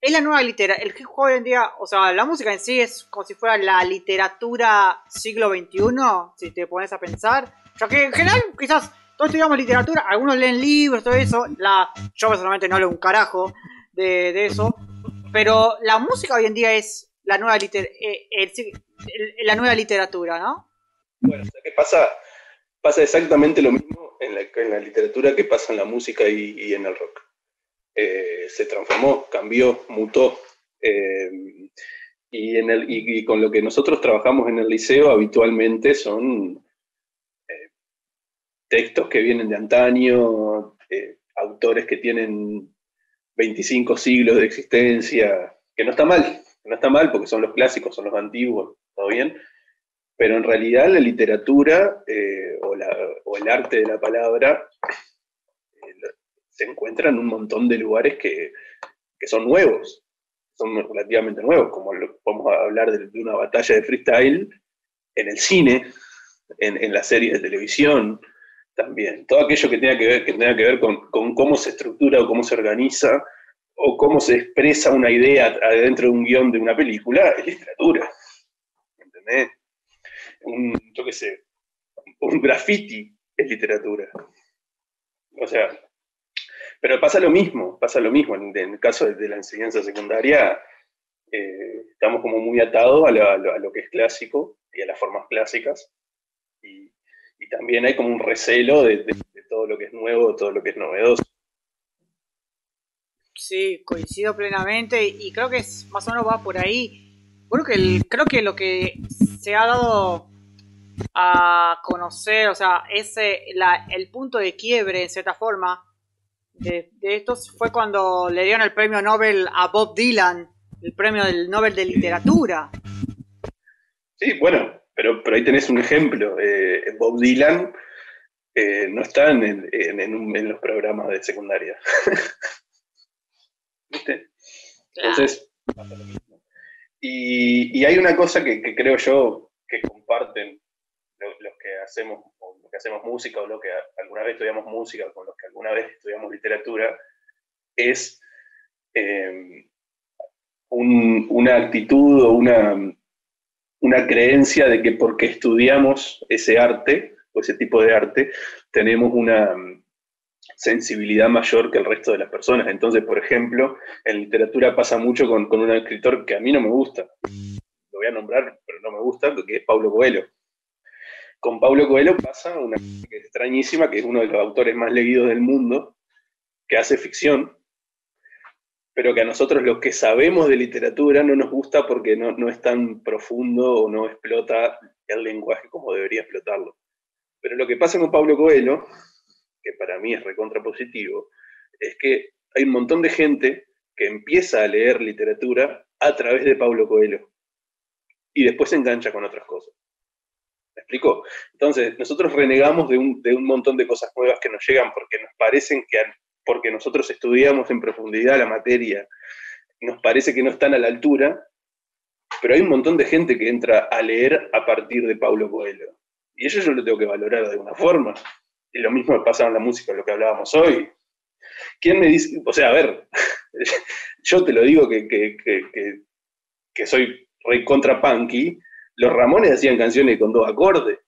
es la nueva literatura, el hip hop hoy en día, o sea, la música en sí es como si fuera la literatura siglo XXI, si te pones a pensar, ya que en general quizás todos estudiamos literatura, algunos leen libros, todo eso, la, yo personalmente no leo un carajo de, de eso, pero la música hoy en día es la nueva, liter, eh, la nueva literatura, ¿no? Bueno, ¿qué pasa? Pasa exactamente lo mismo en la, en la literatura que pasa en la música y, en el rock. Eh, se transformó, cambió, mutó. Eh, y, en el, y, con lo que nosotros trabajamos en el liceo habitualmente son eh, textos que vienen de antaño, autores que tienen 25 siglos de existencia, que no está mal, no está mal porque son los clásicos, son los antiguos, todo bien, pero en realidad la literatura eh, o, el arte de la palabra eh, se encuentra en un montón de lugares que, son nuevos, son relativamente nuevos, como podemos hablar de, una batalla de freestyle en el cine, en, la serie de televisión también. Todo aquello que tenga que ver, que tenga que ver con cómo se estructura o cómo se organiza o cómo se expresa una idea dentro de un guion de una película es literatura. ¿Entendés? un, yo qué sé, un graffiti es literatura. O sea, pero pasa lo mismo, pasa lo mismo. En, el caso de, la enseñanza secundaria, eh, estamos como muy atados a, lo, que es clásico y a las formas clásicas. Y, también hay como un recelo de, todo lo que es nuevo, todo lo que es novedoso. Sí, coincido plenamente y creo que es, más o menos va por ahí. Bueno, creo que lo que se ha dado a conocer, o sea, ese, el punto de quiebre, en cierta forma, de, estos fue cuando le dieron el premio Nobel a Bob Dylan, el premio del Nobel de Literatura. Sí, bueno, pero, ahí tenés un ejemplo. Eh, Bob Dylan eh, no está en, en, los programas de secundaria. ¿Viste? Entonces, Y, hay una cosa que creo yo que comparten los que hacemos, que hacemos música o los que alguna vez estudiamos música o con los que alguna vez estudiamos literatura, es eh, una actitud o una, una creencia de que porque estudiamos ese arte o ese tipo de arte, tenemos una sensibilidad mayor que el resto de las personas. Entonces, por ejemplo, en literatura pasa mucho con, con un escritor que a mí no me gusta. Lo voy a nombrar, pero no me gusta, que es Pablo Coelho. Con Pablo Coelho pasa una cosa extrañísima, que es uno de los autores más leídos del mundo, que hace ficción, pero que a nosotros los que sabemos de literatura no nos gusta porque no, es tan profundo o no explota el lenguaje como debería explotarlo. Pero lo que pasa con Pablo Coelho, que para mí es recontrapositivo, es que hay un montón de gente que empieza a leer literatura a través de Pablo Coelho y después se engancha con otras cosas. ¿Me explico? Entonces, nosotros renegamos de un, montón de cosas nuevas que nos llegan porque nos parecen que, porque nosotros estudiamos en profundidad la materia, nos parece que no están a la altura, pero hay un montón de gente que entra a leer a partir de Paulo Coelho. Y eso yo lo tengo que valorar de alguna forma. Y lo mismo me pasa en la música, lo que hablábamos hoy. ¿Quién me dice? O sea, a ver, yo te lo digo que, que, que, que soy rey contra punky, los Ramones hacían canciones con dos acordes.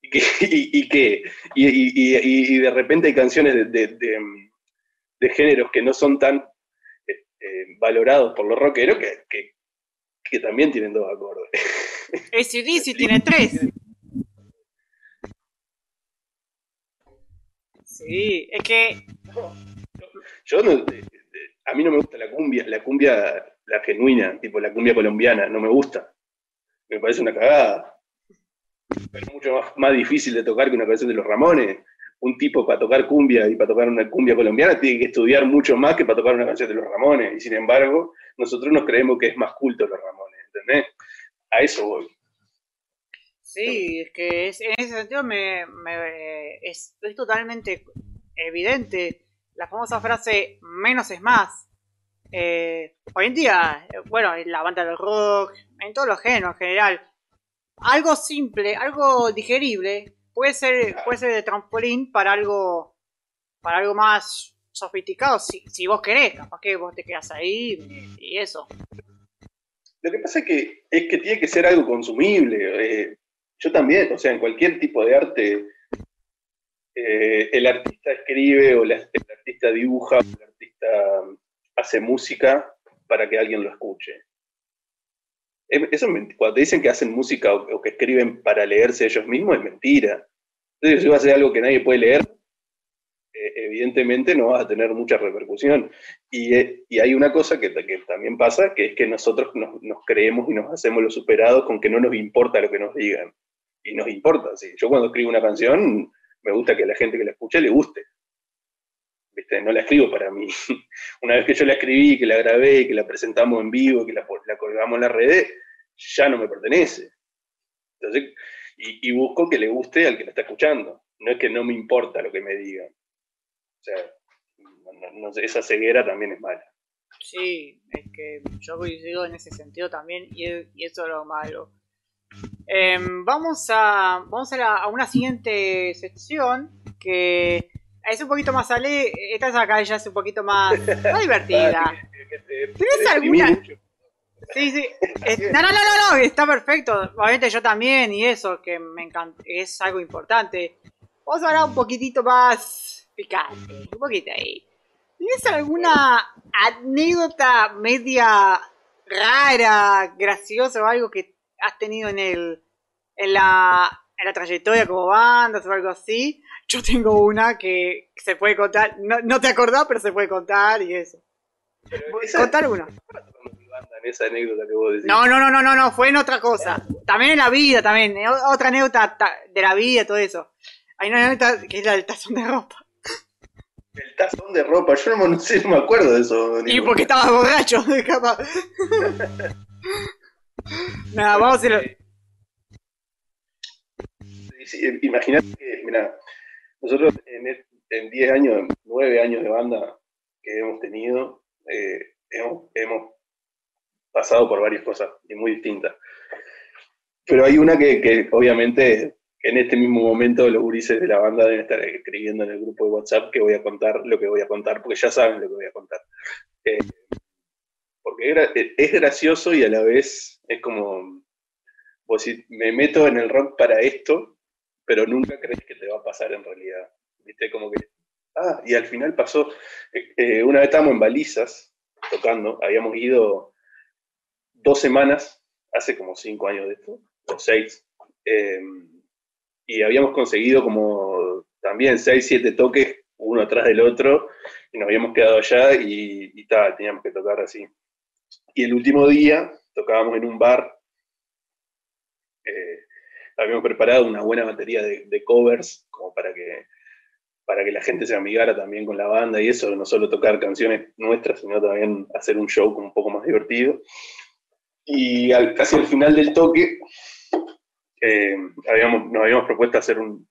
Y que, y, de repente hay canciones de, géneros que no son tan eh, eh, valorados por los rockeros que, que, también tienen dos acordes. ACDC tiene tres. Sí, es que. Yo no, a mí no me gusta la cumbia, la cumbia, la genuina, tipo la cumbia colombiana, no me gusta me parece una cagada. Es mucho más, difícil de tocar que una canción de los Ramones. Un tipo para tocar cumbia y para tocar una cumbia colombiana tiene que estudiar mucho más que para tocar una canción de los Ramones. Y sin embargo, nosotros nos creemos que es más culto los Ramones, ¿entendés? A eso voy. Sí, es que en ese sentido me, es, totalmente evidente la famosa frase menos es más. Eh, hoy en día, eh, bueno, la banda del rock, en todos los géneros en general. Algo simple, algo digerible, puede ser, puede ser de trampolín para algo para algo más sofisticado, si, si vos querés, capaz que vos te quedas ahí y eso. Lo que pasa es que, es que tiene que ser algo consumible. Eh, yo también, o sea, en cualquier tipo de arte, eh, el artista escribe o el artista dibuja o el artista hace música para que alguien lo escuche. Eso cuando te dicen que hacen música o, que escriben para leerse ellos mismos, es mentira. Entonces, si va a hacer algo que nadie puede leer, eh, evidentemente no va a tener mucha repercusión. Y, eh, hay una cosa que, también pasa, que es que nosotros nos, creemos y nos hacemos los superados con que no nos importa lo que nos digan. Y nos importa, sí. Yo cuando escribo una canción, me gusta que a la gente que la escuche le guste. No la escribo para mí. Una vez que yo la escribí, que la grabé, que la presentamos en vivo, que la, colgamos en las redes, ya no me pertenece. Entonces, y, busco que le guste al que la está escuchando. No es que no me importa lo que me digan. O sea, esa ceguera también es mala. Sí, es que yo coincido en ese sentido también y, eso es lo malo. Em, vamos a, vamos a una siguiente sección que es un poquito más ale, esta acá ya es un poquito más, más divertida. ¿Tienes alguna? Sí, sí. No, no, no, no, está perfecto. Obviamente yo también y eso, que me encanta, es algo importante. Vamos a hablar un poquitito más picante, un poquito ahí. ¿Tienes alguna anécdota media rara, graciosa o algo que has tenido en el en la, en la trayectoria como banda o algo así? Yo tengo una que se puede contar, no, no te acordás, pero se puede contar y eso. Contar una. Esa anécdota que vos decís. No, no, no, no, no, no, fue en otra cosa. También en la vida, también. Otra anécdota de la vida, todo eso. Hay una anécdota que es la del tazón de ropa. El tazón de ropa, yo no, sé, no me acuerdo de eso. Y porque estaba borracho, capaz. Nada, vamos a hacerlo. Imagínate que, mira, nosotros en 10 años, 9 años de banda que hemos tenido, eh, hemos, pasado por varias cosas y muy distintas. Pero hay una que, obviamente en este mismo momento los gurises de la banda deben estar escribiendo en el grupo de WhatsApp que voy a contar lo que voy a contar, porque ya saben lo que voy a contar. Eh, porque es gracioso y a la vez es como, pues si me meto en el rock para esto, pero nunca crees que te va a pasar en realidad. ¿Viste? Como que, ah, y al final pasó. Eh, eh, una vez estábamos en balizas tocando, habíamos ido dos semanas, hace como cinco años de esto, o seis, em, y habíamos conseguido como también seis, siete toques, uno atrás del otro, y nos habíamos quedado allá y, y teníamos que tocar así. Y el último día tocábamos en un bar. Eh, habíamos preparado una buena batería de, covers, como para que, para que la gente se amigara también con la banda y eso, no solo tocar canciones nuestras, sino también hacer un show un poco más divertido. Y casi al final del toque, eh, habíamos, nos habíamos propuesto hacer un,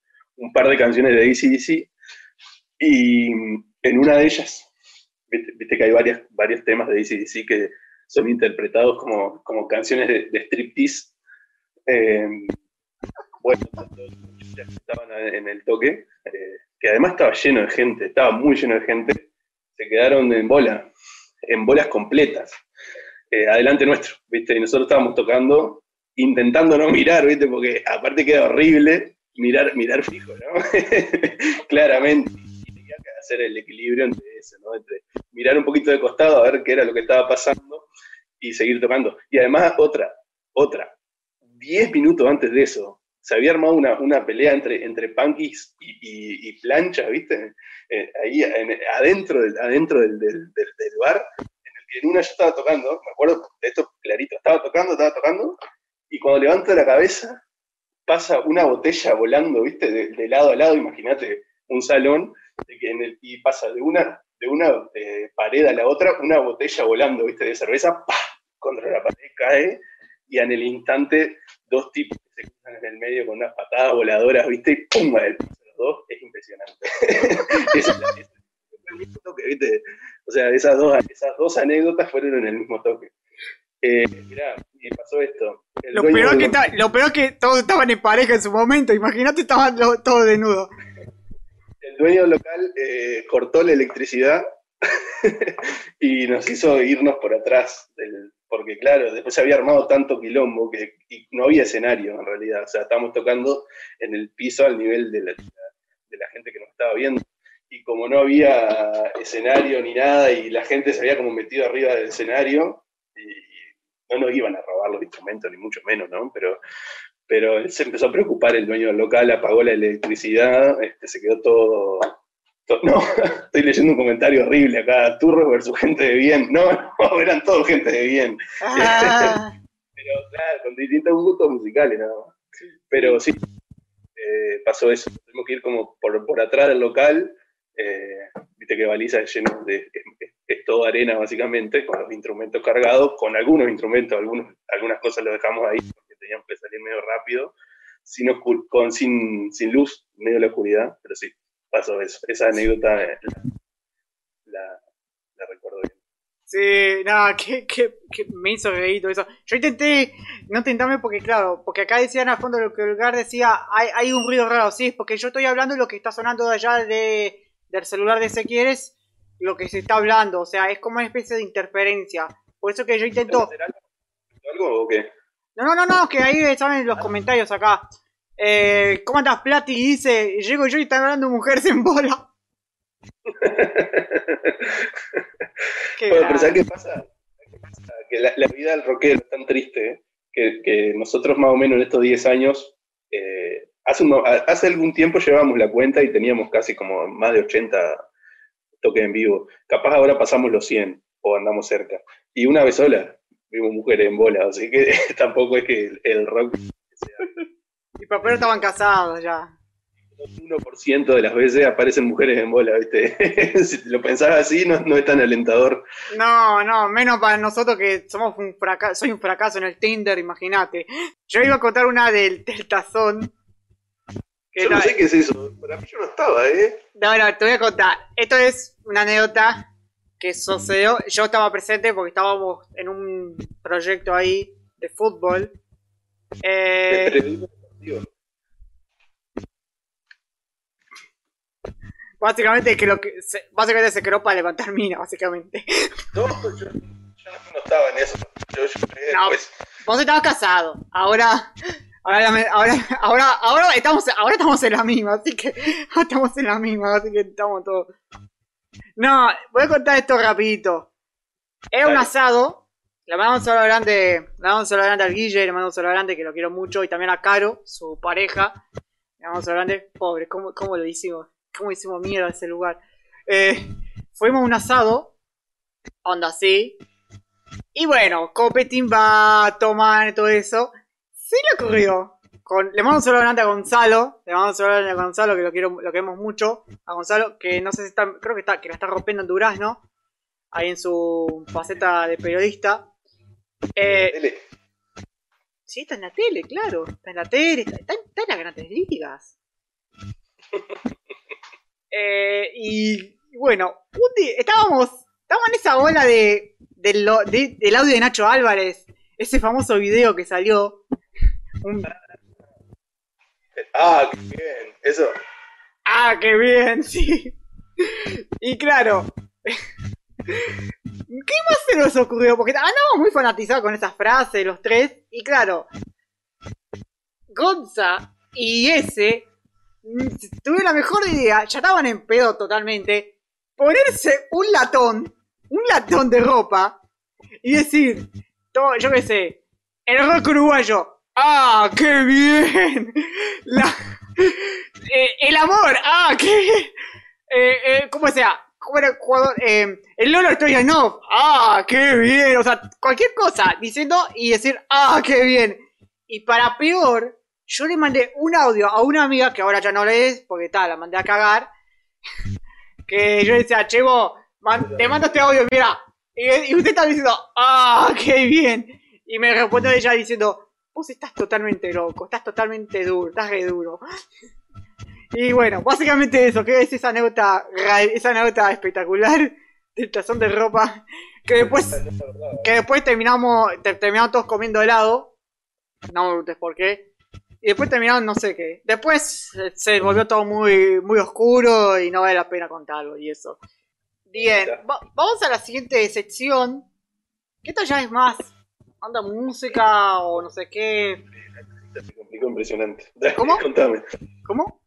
par de canciones de ACDC y en una de ellas, viste, que hay varios temas de ACDC que son interpretados como, como canciones de, de striptease. Eh, bueno, estaban en el toque, eh, que además estaba lleno de gente, estaba muy lleno de gente, se quedaron en bola, en bolas completas, eh, adelante nuestro, ¿viste? Y nosotros estábamos tocando, intentando no mirar, ¿viste? Porque aparte queda horrible mirar, mirar fijo, ¿no? Claramente. Hacer el equilibrio entre eso, ¿no? Entre mirar un poquito de costado a ver qué era lo que estaba pasando y seguir tocando. Y además, otra, otra. Diez minutos antes de eso, se había armado una, una pelea entre, entre punkis y, y, planchas, ¿viste? Eh, ahí adentro, del, adentro del, del, bar, en el que en una yo estaba tocando, me acuerdo de esto clarito, estaba tocando, estaba tocando, y cuando levanto la cabeza, pasa una botella volando, ¿viste? De, lado a lado, imagínate un salón, y pasa de una, de una eh, pared a la otra, una botella volando, ¿viste? De cerveza, ¡pah! contra la pared cae, y en el instante dos tipos que se cruzan en el medio con unas patadas voladoras, ¿viste? Y ¡pum! el piso los dos, es impresionante. es, el mismo toque, ¿viste? O sea, esas dos, esas dos anécdotas fueron en el mismo toque. Eh, mirá, me pasó esto. Lo peor, que lo peor, que todos estaban en pareja en su momento, imagínate estaban todos desnudos. El dueño local eh, cortó la electricidad y nos hizo irnos por atrás, porque claro, después se había armado tanto quilombo que no había escenario en realidad, o sea, estábamos tocando en el piso al nivel de la, gente que nos estaba viendo. Y como no había escenario ni nada y la gente se había como metido arriba del escenario, no nos iban a robar los instrumentos, ni mucho menos, ¿no? Pero, pero él se empezó a preocupar, el dueño del local apagó la electricidad, este, se quedó todo, no, estoy leyendo un comentario horrible acá, Turros versus gente de bien. No, no, eran todos gente de bien. Ah. Pero claro, con distintos gustos musicales nada más. Pero sí, eh, pasó eso. Tuvimos que ir como por, por atrás del local. Eh, viste que baliza es lleno de. Es, toda arena básicamente, con los instrumentos cargados, con algunos instrumentos, algunos, algunas cosas los dejamos ahí teníamos que salir medio rápido, sin, con, sin, sin luz, medio de la oscuridad, pero sí, pasó eso. Esa anécdota eh, la, la, recuerdo bien. Sí, nada, que, que, que, me hizo reír eso. Yo intenté no tentarme porque, claro, porque acá decían al fondo lo que Olgar decía, hay, hay un ruido raro, sí, es porque yo estoy hablando de lo que está sonando de allá de, del celular de quieres lo que se está hablando, o sea, es como una especie de interferencia. Por eso que yo intento... ¿Algo o qué? No, no, no, no, que ahí saben los comentarios acá. Eh, ¿Cómo andas, Plati? Y dice, llego yo y están hablando mujeres en bola. bueno, pero ¿sabes qué pasa? Que la, vida del rockero es tan triste que, nosotros más o menos en estos 10 años, eh, hace, hace algún tiempo llevábamos la cuenta y teníamos casi como más de 80 toques en vivo. Capaz ahora pasamos los 100 o andamos cerca. Y una vez sola vimos mujeres en bola, así que tampoco es que el, rock sea y papá estaban casados ya. Un 1% de las veces aparecen mujeres en bola, ¿viste? si lo pensás así, no, es tan alentador. No, no, menos para nosotros que somos un fracaso, soy un fracaso en el Tinder, imagínate. Yo iba a contar una del, tazón. yo no sé qué es eso, para mí yo no estaba, ¿eh? No, no, te voy a contar. Esto es una anécdota que sucedió. Yo estaba presente porque estábamos en un proyecto ahí de fútbol. Eh, Básicamente que lo que básicamente se creó para levantar mina, básicamente. No, yo, no estaba en eso. Yo, no, vos estabas casado. Ahora Ahora, ahora, ahora, ahora, estamos, ahora estamos en la misma, así que estamos en la misma, así que estamos todos. No, voy a contar esto rapidito. Era un asado le mandamos un saludo grande, le mandamos un saludo grande al Guille, le mandamos un saludo grande que lo quiero mucho, y también a Caro, su pareja. Le mandamos un saludo grande, pobre, ¿cómo, cómo lo hicimos? ¿Cómo hicimos mierda ese lugar? Eh, fuimos a un asado, onda así. Y bueno, Copetín va a tomar todo eso. Sí le ocurrió. Con, le mando un saludo grande a Gonzalo. Le mando un saludo grande a Gonzalo, que lo quiero, lo queremos mucho. A Gonzalo, que no sé si está, creo que está, que la está rompiendo en Durazno. Ahí en su faceta de periodista. Eh, sí, está en la tele, claro. Está en la tele, está, en las grandes ligas. eh, y bueno, un día, estábamos, estábamos en esa bola de, del audio de Nacho Álvarez, ese famoso video que salió. Ah, qué bien, eso. Ah, qué bien, sí. Y claro, ¿Qué más se nos ocurrió? Porque andábamos muy fanatizados con esas frases, los tres. Y claro, Gonza y ese mm, tuvieron la mejor idea, ya estaban en pedo totalmente, ponerse un latón, un latón de ropa y decir, yo qué sé, el rock uruguayo, ¡ah, qué bien! Eh, el amor, ¡ah, qué! Eh, eh, ¿Cómo sea? ¿Cómo era el jugador? Eh, el Lolo no ¡Ah, qué bien! O sea, cualquier cosa diciendo y decir ¡Ah, qué bien! Y para peor, yo le mandé un audio a una amiga que ahora ya no le es, porque tal, la mandé a cagar. Que yo decía, Chevo, te mando este audio, mira. Y, usted está diciendo, ¡Ah, qué bien! Y me responde ella diciendo, vos estás totalmente loco, estás totalmente duro, estás re duro. Y bueno, básicamente eso, que es esa anécdota, esa anécdota espectacular del tazón de ropa. Que después, que después terminamos, terminamos todos comiendo helado. No me preguntes por qué. Y después terminaron, no sé qué. Después se volvió todo muy, muy oscuro y no vale la pena contarlo y eso. Bien, vamos a la siguiente sección. Que esto ya es más. Anda música o no sé qué. Se complicó impresionante. ¿Cómo? Contame. ¿Cómo?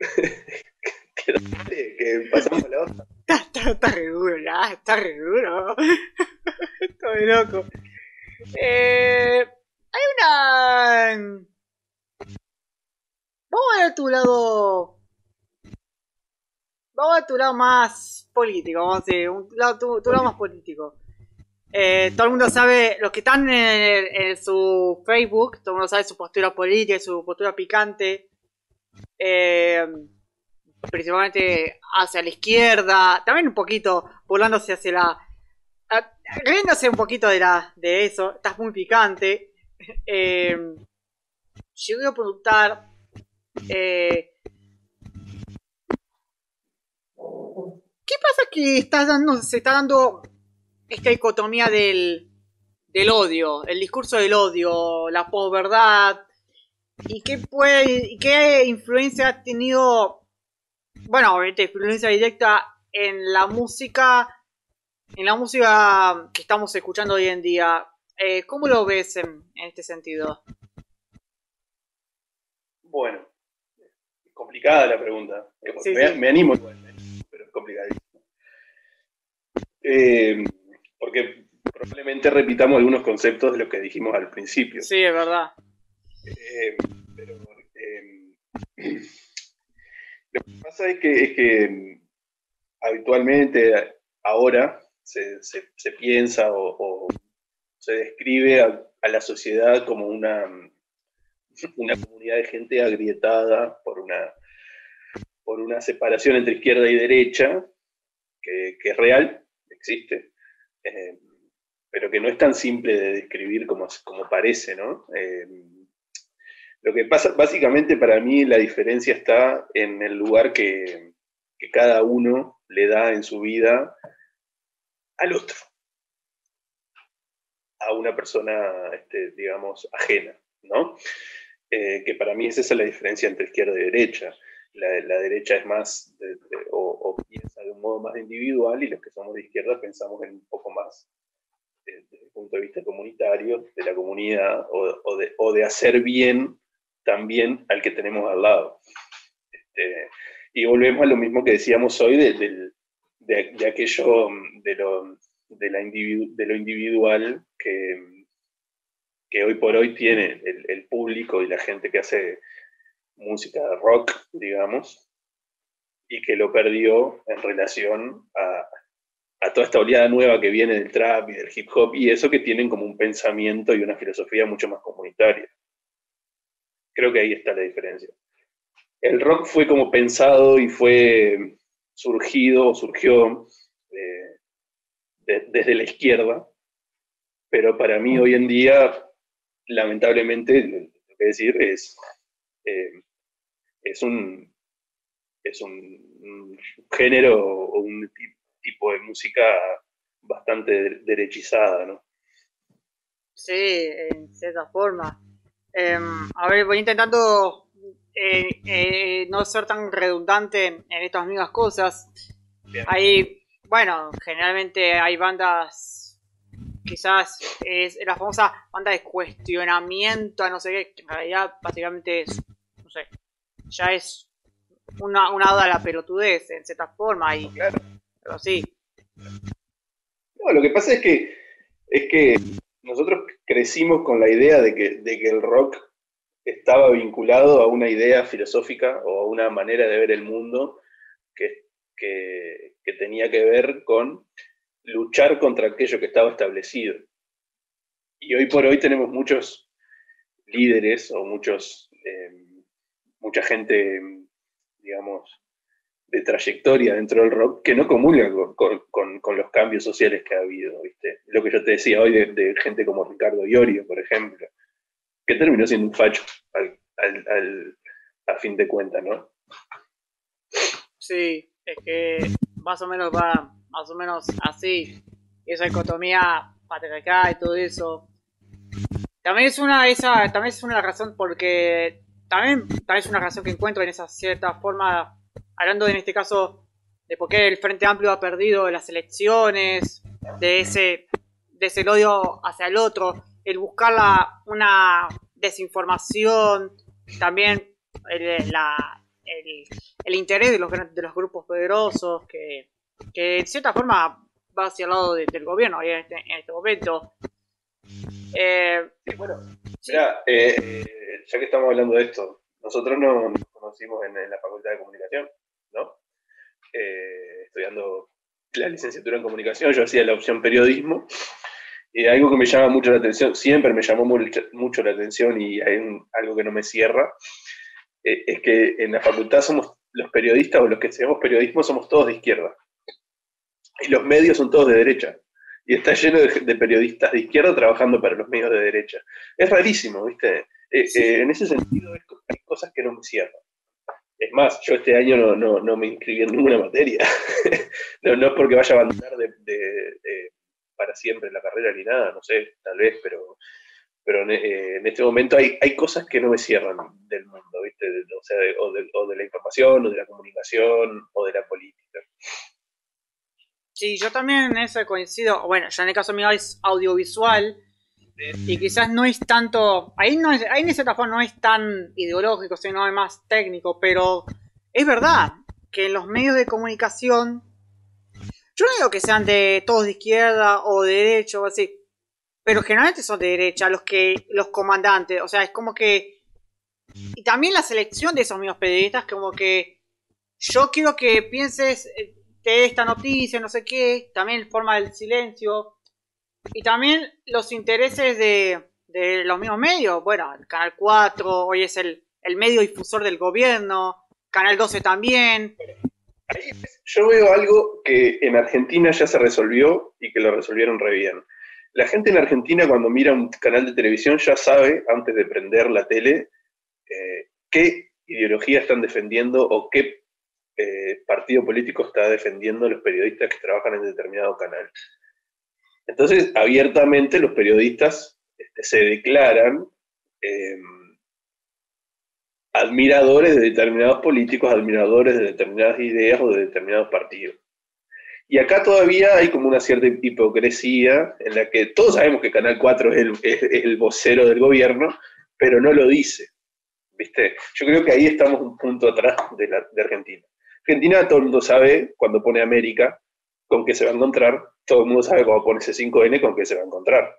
que pasamos la otra. Está, está, re duro, ya, está re duro. Estoy loco. Eh, hay una. Vamos a ver tu lado. Vamos a tu lado más político, vamos a decir, un lado, tu, lado más político. Eh, todo el mundo sabe, los que están en, su Facebook, todo el mundo sabe su postura política, su postura picante. Eh, principalmente hacia la izquierda, también un poquito burlándose hacia la... riéndose un poquito de, la, de eso, estás muy picante. Eh, yo a preguntar... Eh, ¿Qué pasa que está dando, se está dando esta dicotomía del, del odio, el discurso del odio, la posverdad? ¿Y qué, puede, qué influencia ha tenido bueno, obviamente influencia directa en la música, en la música que estamos escuchando hoy en día. Eh, ¿Cómo lo ves en, este sentido? Bueno, es complicada la pregunta. me, animo igual, pero es complicadísimo. Eh, porque probablemente repitamos algunos conceptos de lo que dijimos al principio. Sí, es verdad. Eh, pero lo que pasa es que, mm, habitualmente ahora se, piensa o, se describe a, la sociedad como una, mm, una comunidad de gente agrietada por una, por una separación entre izquierda y derecha, que, es real, existe, eh, pero que no es tan simple de describir como, como parece, ¿no? Eh, lo que pasa, básicamente para mí la diferencia está en el lugar que, cada uno le da en su vida al otro, a una persona, este, digamos, ajena, ¿no? Eh, que para mí es esa la diferencia entre izquierda y derecha. La, derecha es más, o, piensa de un modo más individual y los que somos de izquierda pensamos en un poco más desde el punto de vista comunitario, de la comunidad, o, de, hacer bien también al que tenemos al lado. Este, y volvemos a lo mismo que decíamos hoy de, aquello, de lo, la de lo individual que, que hoy por hoy tiene el, público y la gente que hace música rock, digamos, y que lo perdió en relación a, a, toda esta oleada nueva que viene del trap y del hip hop y eso que tienen como un pensamiento y una filosofía mucho más comunitaria. Creo que ahí está la diferencia. El rock fue como pensado y fue surgido, surgió eh, desde la izquierda, pero para mí hoy en día, lamentablemente, lo que decir es, eh, es, un, es un, género o un tipo de música bastante derechizada, ¿no? Sí, en cierta forma. Em, a ver, voy intentando eh, eh, no ser tan redundante en estas mismas cosas. Hay, bueno, generalmente hay bandas, quizás es la famosa banda de cuestionamiento a no sé qué, en realidad básicamente es, no sé, ya es una, una oda a la pelotudez en cierta forma, y, pero sí. No, lo que pasa es que, es que nosotros crecimos con la idea de que, de que el rock estaba vinculado a una idea filosófica o a una manera de ver el mundo que, tenía que ver con luchar contra aquello que estaba establecido. Y hoy por hoy tenemos muchos líderes o muchos, eh, mucha gente, digamos, de trayectoria dentro del rock que no comulga con, los cambios sociales que ha habido, ¿viste? Lo que yo te decía hoy de, gente como Ricardo Iorio, por ejemplo, que terminó siendo un facho al, a fin de cuentas, ¿no? Sí, es que más o menos va más o menos así. Esa dicotomía patriarcal y todo eso. También es una esa, también es una razón porque también, también es una razón que encuentro en esa cierta forma, hablando en este caso de por qué el Frente Amplio ha perdido las elecciones, de ese, de ese odio hacia el otro, el buscar la, una desinformación, también el, la, el, interés de los, de los grupos poderosos, que, que en cierta forma va hacia el lado del gobierno en este, en este momento. Eh, bueno, eh, ya que estamos hablando de esto, nosotros nos, conocimos en, la Facultad de Comunicación, ¿no? Eh, estudiando la licenciatura en comunicación, yo hacía la opción periodismo. Y algo que me llama mucho la atención, siempre me llamó mucho, la atención y hay algo que no me cierra, es que en la facultad somos los periodistas o los que estudiamos periodismo somos todos de izquierda. Y los medios son todos de derecha y está lleno de, periodistas de izquierda trabajando para los medios de derecha. Es rarísimo, ¿viste? Eh, eh, en ese sentido hay cosas que no me cierran. Es más, yo este año no, no, me inscribí en ninguna materia. no, no, es porque vaya a abandonar de, para siempre la carrera ni nada, no sé, tal vez, pero, pero en, eh, este momento hay, hay cosas que no me cierran del mundo, ¿viste? O, sea, o, o de la información, o de la comunicación, o de la política. Sí, yo también en eso coincido. Bueno, ya en el caso mío es audiovisual. Y quizás no es tanto. Ahí, no ahí en esa etapa no es tan ideológico, sino es más técnico. Pero es verdad que en los medios de comunicación. Yo no digo que sean de todos de izquierda o de derecha o así. Pero generalmente son de derecha los que. los comandantes. O sea, es como que. Y también la selección de esos mismos periodistas, como que. Yo quiero que pienses eh, esta noticia, no sé qué, también forma del silencio, y también los intereses de, de los mismos medios, bueno, el Canal 4 hoy es el, el medio difusor del gobierno, Canal 12 también. Yo veo algo que en Argentina ya se resolvió y que lo resolvieron re bien. La gente en Argentina cuando mira un canal de televisión ya sabe, antes de prender la tele, eh, qué ideología están defendiendo o qué eh, partido político está defendiendo a los periodistas que trabajan en determinado canal. Entonces, abiertamente los periodistas este, se declaran em, admiradores de determinados políticos, admiradores de determinadas ideas o de determinados partidos. Y acá todavía hay como una cierta hipocresía en la que todos sabemos que Canal 4 es el, vocero del gobierno, pero no lo dice. ¿Viste? Yo creo que ahí estamos un punto atrás de Argentina. Argentina todo el mundo sabe cuando pone América con qué se va a encontrar, todo el mundo sabe cuando pone C5N con qué se va a encontrar.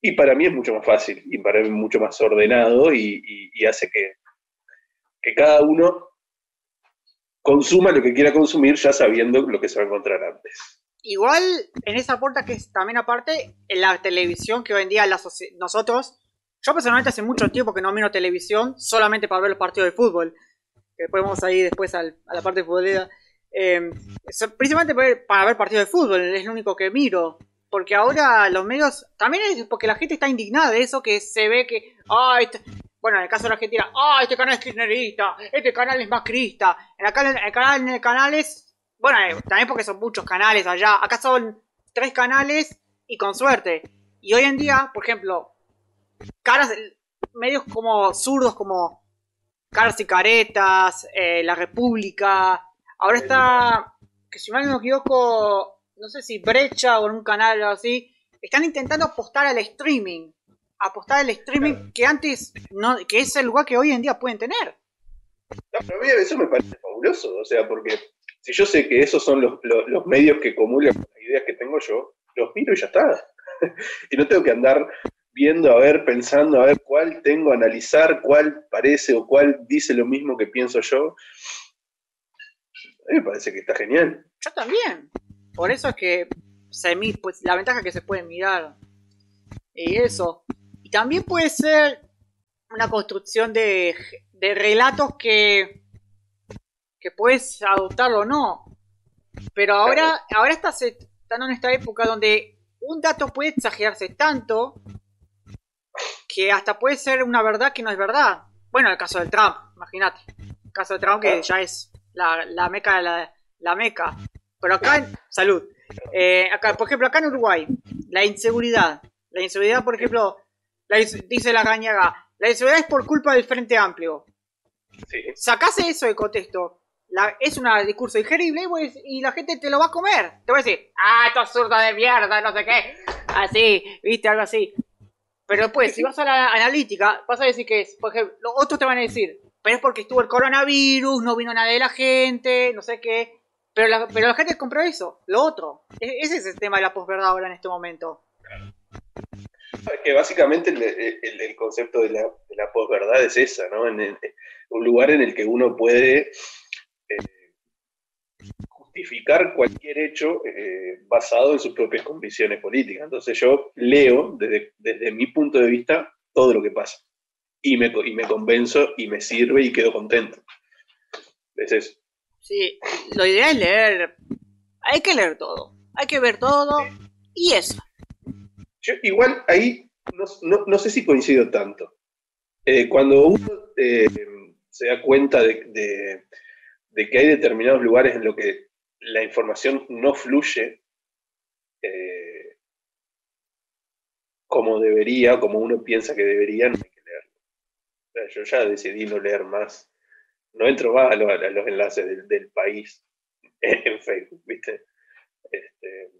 Y para mí es mucho más fácil y para mí es mucho más ordenado y, hace que, que cada uno consuma lo que quiera consumir ya sabiendo lo que se va a encontrar antes. Igual en esa puerta que es también aparte, en la televisión que hoy en día nosotros, yo personalmente hace mucho tiempo que no miro televisión solamente para ver los partidos de fútbol que después vamos a ir después a la parte futbolera. Eh, principalmente para ver, partidos de fútbol, es lo único que miro. Porque ahora los medios, también es porque la gente está indignada de eso, que se ve que, este, bueno, en el caso de la Argentina, ah, este canal es kirchnerista, este canal es más crista, en el canal, el canal, el canal es, bueno, eh, también porque son muchos canales allá, acá son tres canales y con suerte. Y hoy en día, por ejemplo, caras, medios como zurdos como Caras y Caretas, eh, La República. Ahora está, que si mal no me equivoco, no sé si Brecha o en un canal o así, están intentando apostar al streaming. Apostar al streaming que antes, no, que es el lugar que hoy en día pueden tener. No, pero mira, eso me parece fabuloso, o sea, porque si yo sé que esos son los, los, medios que acumulan las ideas que tengo yo, los miro y ya está. y no tengo que andar viendo, a ver, pensando, a ver cuál tengo, analizar cuál parece o cuál dice lo mismo que pienso yo. A mí me parece que está genial. Yo también. Por eso es que se, pues, la ventaja es que se puede mirar. Y eso. Y también puede ser una construcción de, de relatos que, que puedes adoptarlo o no. Pero ahora, ahora estás en esta época donde un dato puede exagerarse tanto que hasta puede ser una verdad que no es verdad. Bueno, el caso del Trump, imagínate. El caso de Trump que ya es la, la meca de la, la meca. Pero acá en... Salud. Eh, acá, por ejemplo, acá en Uruguay, la inseguridad. La inseguridad, por ejemplo, La dice la cañaga, la inseguridad es por culpa del Frente Amplio. Sí. Sacase eso de contexto. La- es un discurso digerible y, pues, y la gente te lo va a comer. Te va a decir, ah, esto es zurdo de mierda, no sé qué. Así, viste, algo así. Pero después, si vas a la analítica, vas a decir que es, por ejemplo, los otros te van a decir, pero es porque estuvo el coronavirus, no vino nadie de la gente, no sé qué. Pero la, pero la gente compró eso, lo otro. E- ese es el tema de la posverdad ahora en este momento. Es que básicamente el, el- el concepto de la, de la posverdad es esa, ¿no? En el- un lugar en el que uno puede eh, justificar cualquier hecho eh, basado en sus propias convicciones políticas. Entonces yo leo desde, desde mi punto de vista todo lo que pasa. Y me, y me convenzo y me sirve y quedo contento. Es eso. Sí, lo ideal es leer. Hay que leer todo. Hay que ver todo. Y eso. Yo igual ahí no, no- no sé si coincido tanto. Eh, cuando uno eh, se da cuenta de, de- de que hay determinados lugares en los que la información no fluye eh, como debería, como uno piensa que debería, no hay que leerlo. Yo ya decidí no leer más. No entro más a, lo- a los enlaces del, país en, Facebook, ¿viste? Este,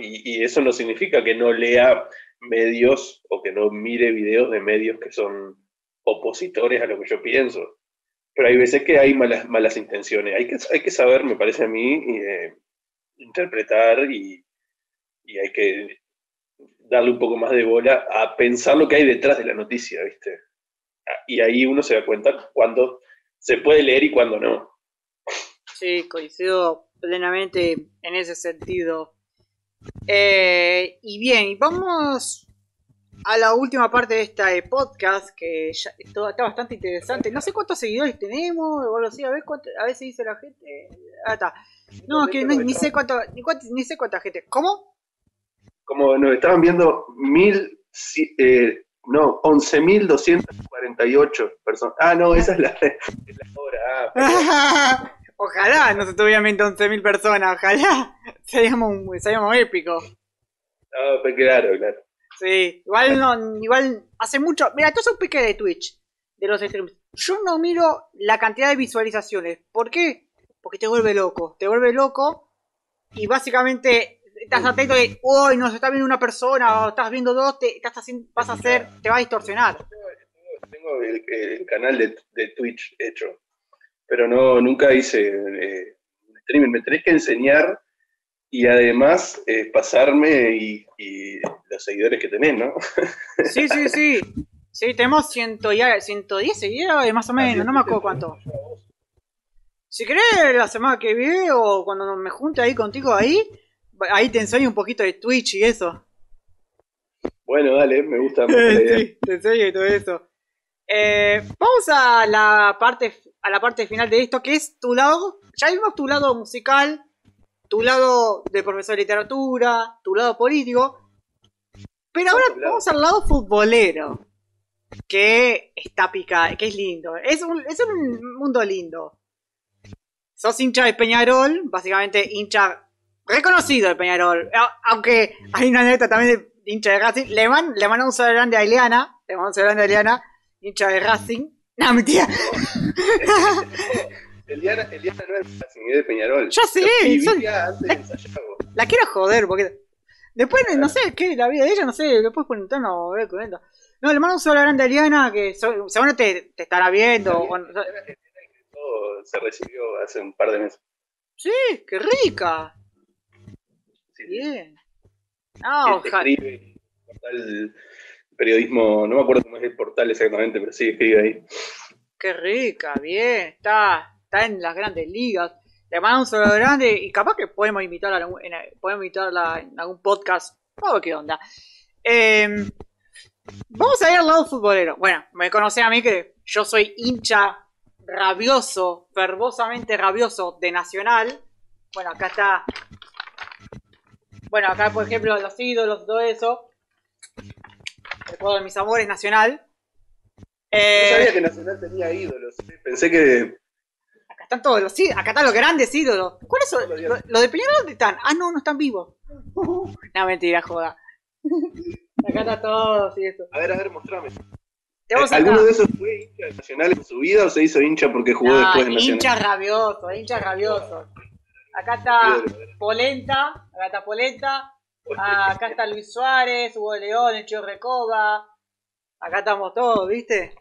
y eso no significa que no lea medios o que no mire videos de medios que son opositores a lo que yo pienso. Pero hay veces que hay malas, malas intenciones. Hay que, hay que saber, me parece a mí, eh, interpretar y, y hay que darle un poco más de bola a pensar lo que hay detrás de la noticia, ¿viste? Y ahí uno se da cuenta cuando se puede leer y cuando no. Sí, coincido plenamente en ese sentido. Eh, y bien, vamos a la última parte de esta eh, podcast que ya está bastante interesante. No sé cuántos seguidores tenemos, o algo así, a ver, cuánto, a ver si dice la gente. Ah, está. No, es que no- ni sé cuánto, ni, cuánto- ni sé cuánta gente. ¿Cómo? Como nos estaban viendo mil, eh, no, 11.248 personas. Ah, no, esa es la, es la hora. Ah, ojalá nos estuvieran viendo 11.000 personas, ojalá. Seríamos, seríamos épicos. Ah, pues claro, claro. Sí, igual no, igual hace mucho. Mira, esto es un pique de Twitch, de los streams. Yo no miro la cantidad de visualizaciones. ¿Por qué? Porque te vuelve loco. Te vuelve loco y básicamente estás atento de, uy, nos está viendo una persona, o estás viendo dos, te, estás haciendo, vas a hacer, te va a distorsionar. Tengo el, el canal de, de Twitch hecho, pero no, nunca hice eh, streaming. Me tenés que enseñar y además eh, pasarme y, y los seguidores que tenés, ¿no? Sí, sí, sí. Sí, tenemos ciento ya, 110 seguidores, más o menos, no me acuerdo cuánto. Si querés, la semana que viene o cuando me junte ahí contigo ahí, ahí te enseño un poquito de Twitch y eso. Bueno, dale, me gusta mucho la idea. sí, te enseño y todo eso. Eh, vamos a la parte a la parte final de esto, que es tu lado. Ya vimos tu lado musical, tu lado de profesor de literatura, tu lado político. Pero ahora vamos al lado futbolero. Que está picado, que es lindo. Es un, es un mundo lindo. Sos hincha de Peñarol, básicamente hincha reconocido de Peñarol. Aunque hay una anécdota también de hincha de Racing. Le, man, le mandó un saludo grande a Ileana. Le mandó un saludo grande a Ileana, hincha de Racing. No, mentira. Eliana, Eliana no es Racing, es de Peñarol. Ya sé. La quiero joder, porque. Después, no sé, ¿qué? La vida de ella, no sé, después preguntarnos, a ver, comenta. No, le mando un saludo grande a Ileana, que so- seguro te, te estará viendo. o no- Eliana- Eliana ingresó, se recibió hace un par de meses. Sí, qué rica. Sí. Bien. No, ojalá. escribe portal periodismo, no me acuerdo cómo es el portal exactamente, pero sí escribe ahí. Qué rica, bien. Está, está en las grandes ligas. Le mando un saludo grande y capaz que podemos invitarla en, algún- en- podemos invitarla en algún podcast. Vamos a ver qué onda. Em, vamos a ir al lado futbolero. Bueno, me conocé a mí que yo soy hincha rabioso, fervosamente rabioso de Nacional. Bueno, acá está. Bueno, acá por ejemplo los ídolos, todo eso. Recuerdo de mis amores Nacional. No Eh, sabía que Nacional tenía ídolos. ¿eh? Pensé que. Están todos los ídolos, acá están los grandes ídolos. ¿Cuáles son? Todos los Lo, de Peñarol dónde están? Ah, no, no están vivos. no, mentira, joda. Acá está todo, sí, eso. A ver, a ver, mostrame. Tenemos ¿Alguno de esos fue hincha de Nacional en su vida o se hizo hincha porque jugó después de Nacional? hincha rabioso, hincha rabioso. Acá está Polenta, acá está Polenta, ah, acá está Luis Suárez, Hugo León, el Chio Recoba. Acá estamos todos, ¿viste?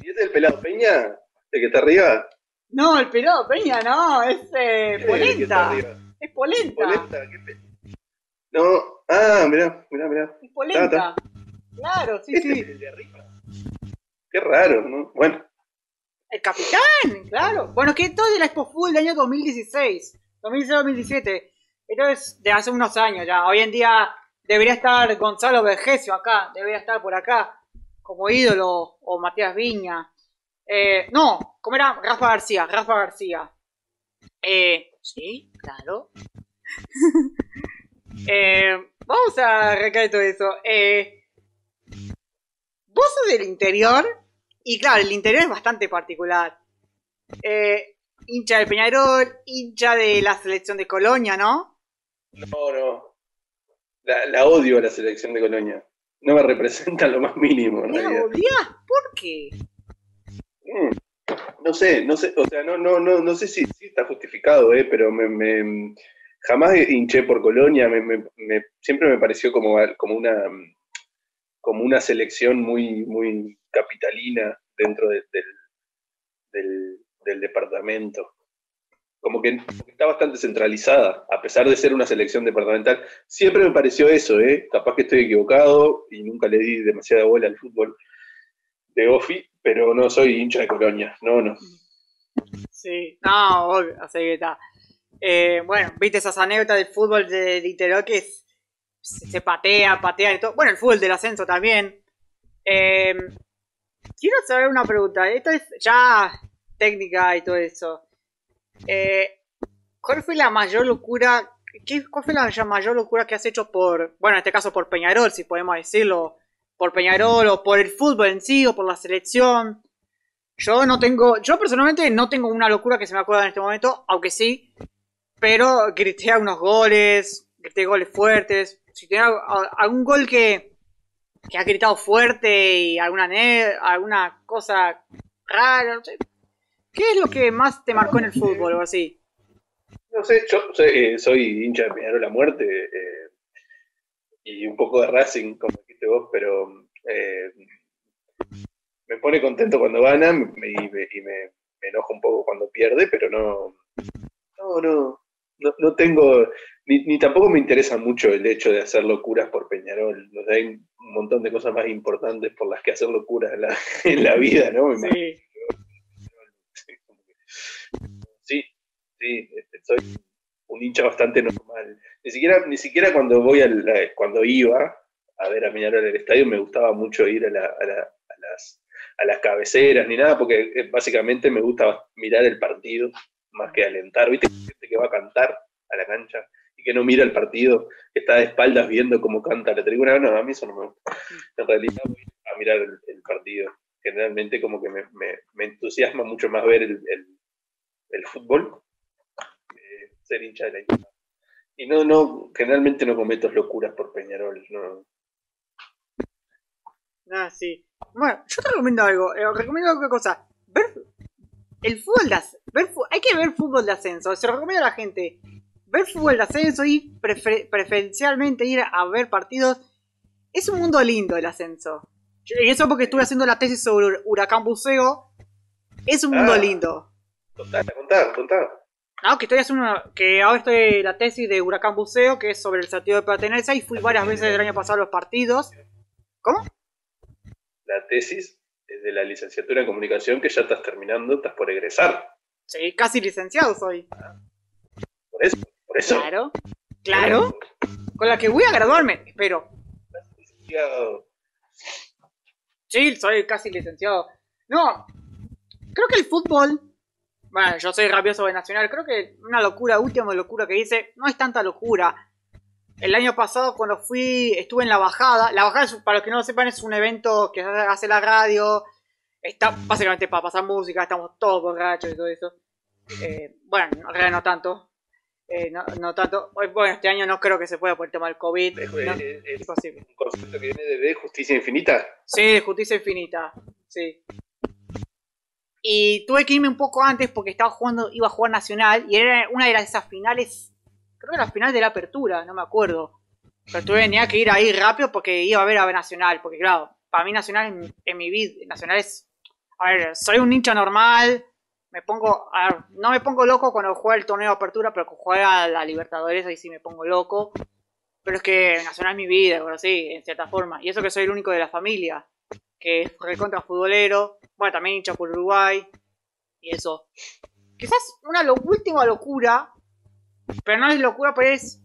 ¿Y este es el pelado Peña? ¿El que está arriba? No, el pelado Peña no, es eh, ¿Quién es el que está Polenta. Es Polenta. ¿Polenta? ¿Qué No, ah, mirá, mirá, mirá. Es Polenta. Claro, sí, Este es sí. el de arriba. Qué raro, ¿no? Bueno, El capitán, claro. Bueno, es que todo de la Expo Full del año 2016. 2016-2017. Esto es de hace unos años ya. Hoy en día debería estar Gonzalo Vergesio acá. Debería estar por acá. Como ídolo. O Matías Viña. Eh, no, ¿cómo era? Rafa García. Rafa García. Eh, sí, claro. eh, vamos a recaer todo eso. Eh, vos sos del interior. Y claro, el interior es bastante particular. Eh, hincha de Peñarol, hincha de la selección de Colonia, ¿no? no, no. La, la odio a la selección de Colonia. No me representa lo más mínimo, en ¿La realidad. ¿Por qué? Mm, No sé, no sé, o sea, no, no, no, no sé si, está justificado, eh, pero me, jamás hinché por Colonia, me, siempre me pareció como, como una como una selección muy, muy capitalina dentro de- del, del, del departamento. Como que está bastante centralizada, a pesar de ser una selección departamental. Siempre me pareció eso, ¿eh? Capaz que estoy equivocado y nunca le di demasiada bola al fútbol de Ofi, pero no soy hincha de Colonia. No, no. Sí, no, obvio, así que está. Eh, bueno, viste esas anécdotas del fútbol del interior que se, patea, patea y todo. Bueno, el fútbol del ascenso también. Eh, quiero saber una pregunta. Esto es ya técnica y todo eso. Eh, ¿Cuál fue la mayor locura? ¿qué, ¿Cuál fue la mayor locura que has hecho por, bueno, en este caso por Peñarol, si podemos decirlo, por Peñarol o por el fútbol en sí o por la selección? Yo no tengo, yo personalmente no tengo una locura que se me acuerda en este momento, aunque sí, pero grité algunos goles, grité goles fuertes. Si tiene al- a- algún gol que, que ha gritado fuerte y alguna, ne- alguna cosa rara, no sé. ¿Qué es lo que más te marcó en el fútbol o así? No sé, yo soy, eh, soy hincha de Peñarol a muerte eh, y un poco de Racing, como dijiste vos, pero eh, me pone contento cuando gana me- y, me, y me- me enojo un poco cuando pierde, pero no, no, no, no, no tengo, ni, ni tampoco me interesa mucho el hecho de hacer locuras por Peñarol. O sea, hay un montón de cosas más importantes por las que hacer locuras en la, en la vida, ¿no? Sí. Sí, sí, este, soy un hincha bastante normal. Ni siquiera, ni siquiera cuando voy al, eh, cuando iba a ver a en el estadio me gustaba mucho ir a, la- a la- a las, a las cabeceras ni nada, porque eh, básicamente me gusta mirar el partido más que alentar. ¿Viste? Gente que va a cantar a la cancha y que no mira el partido, que está de espaldas viendo cómo canta la tribuna. No, a mí eso no me gusta. En realidad voy a mirar el, partido. Generalmente como que me, me- entusiasma mucho más ver el, el- fútbol que ser hincha de la equipa. Y no, no, generalmente no cometo locuras por Peñarol. No. Ah, sí. Bueno, yo te recomiendo algo. eh, recomiendo alguna cosa. Ver el fútbol de as- ver fu- Hay que ver fútbol de ascenso. Se lo recomiendo a la gente. Ver fútbol de ascenso y prefer- preferencialmente ir a ver partidos. Es un mundo lindo el ascenso. Y eso porque estuve haciendo la tesis sobre Hur- Huracán Buceo. Es un mundo Ah. lindo. Contá, contá, contá. No, que estoy haciendo una- que ahora estoy la tesis de Huracán Buceo, que es sobre el sentido de pertenencia, y fui varias veces el año pasado a los partidos. ¿Cómo? La tesis es de la licenciatura en comunicación que ya estás terminando, estás por egresar. Sí, casi licenciado soy. Por eso, por eso. Claro, claro. Con la que voy a graduarme, espero. Licenciado. Sí, soy casi licenciado. No, creo que el fútbol. Bueno, yo soy rabioso de Nacional. Creo que una locura, última locura que hice, no es tanta locura. El año pasado, cuando fui, estuve en la bajada. La bajada, es- para los que no lo sepan, es un evento que hace la radio. Está básicamente para pasar música, estamos todos borrachos y todo eso. Eh, bueno, en realidad no tanto. Eh, no, no tanto. Bueno, este año no creo que se pueda por el tema del COVID. Es, no, es- un concepto que viene de, justicia infinita. Sí, justicia infinita. Sí. Y tuve que irme un poco antes porque estaba jugando, iba a jugar Nacional y era una de las esas finales, creo que la final de la apertura, no me acuerdo. Pero tuve tenía que ir ahí rápido porque iba a ver a Nacional, porque claro, para mí Nacional en, en mi vida, Nacional es, a ver, soy un hincha normal, me pongo, a ver, no me pongo loco cuando juega el torneo de apertura, pero cuando juega la Libertadores ahí sí me pongo loco. Pero es que Nacional es mi vida, pero sí, en cierta forma. Y eso que soy el único de la familia, que es recontra futbolero. Bueno, también hincha por Uruguay. Y eso. Quizás una lo- última locura, pero no es locura, pero es,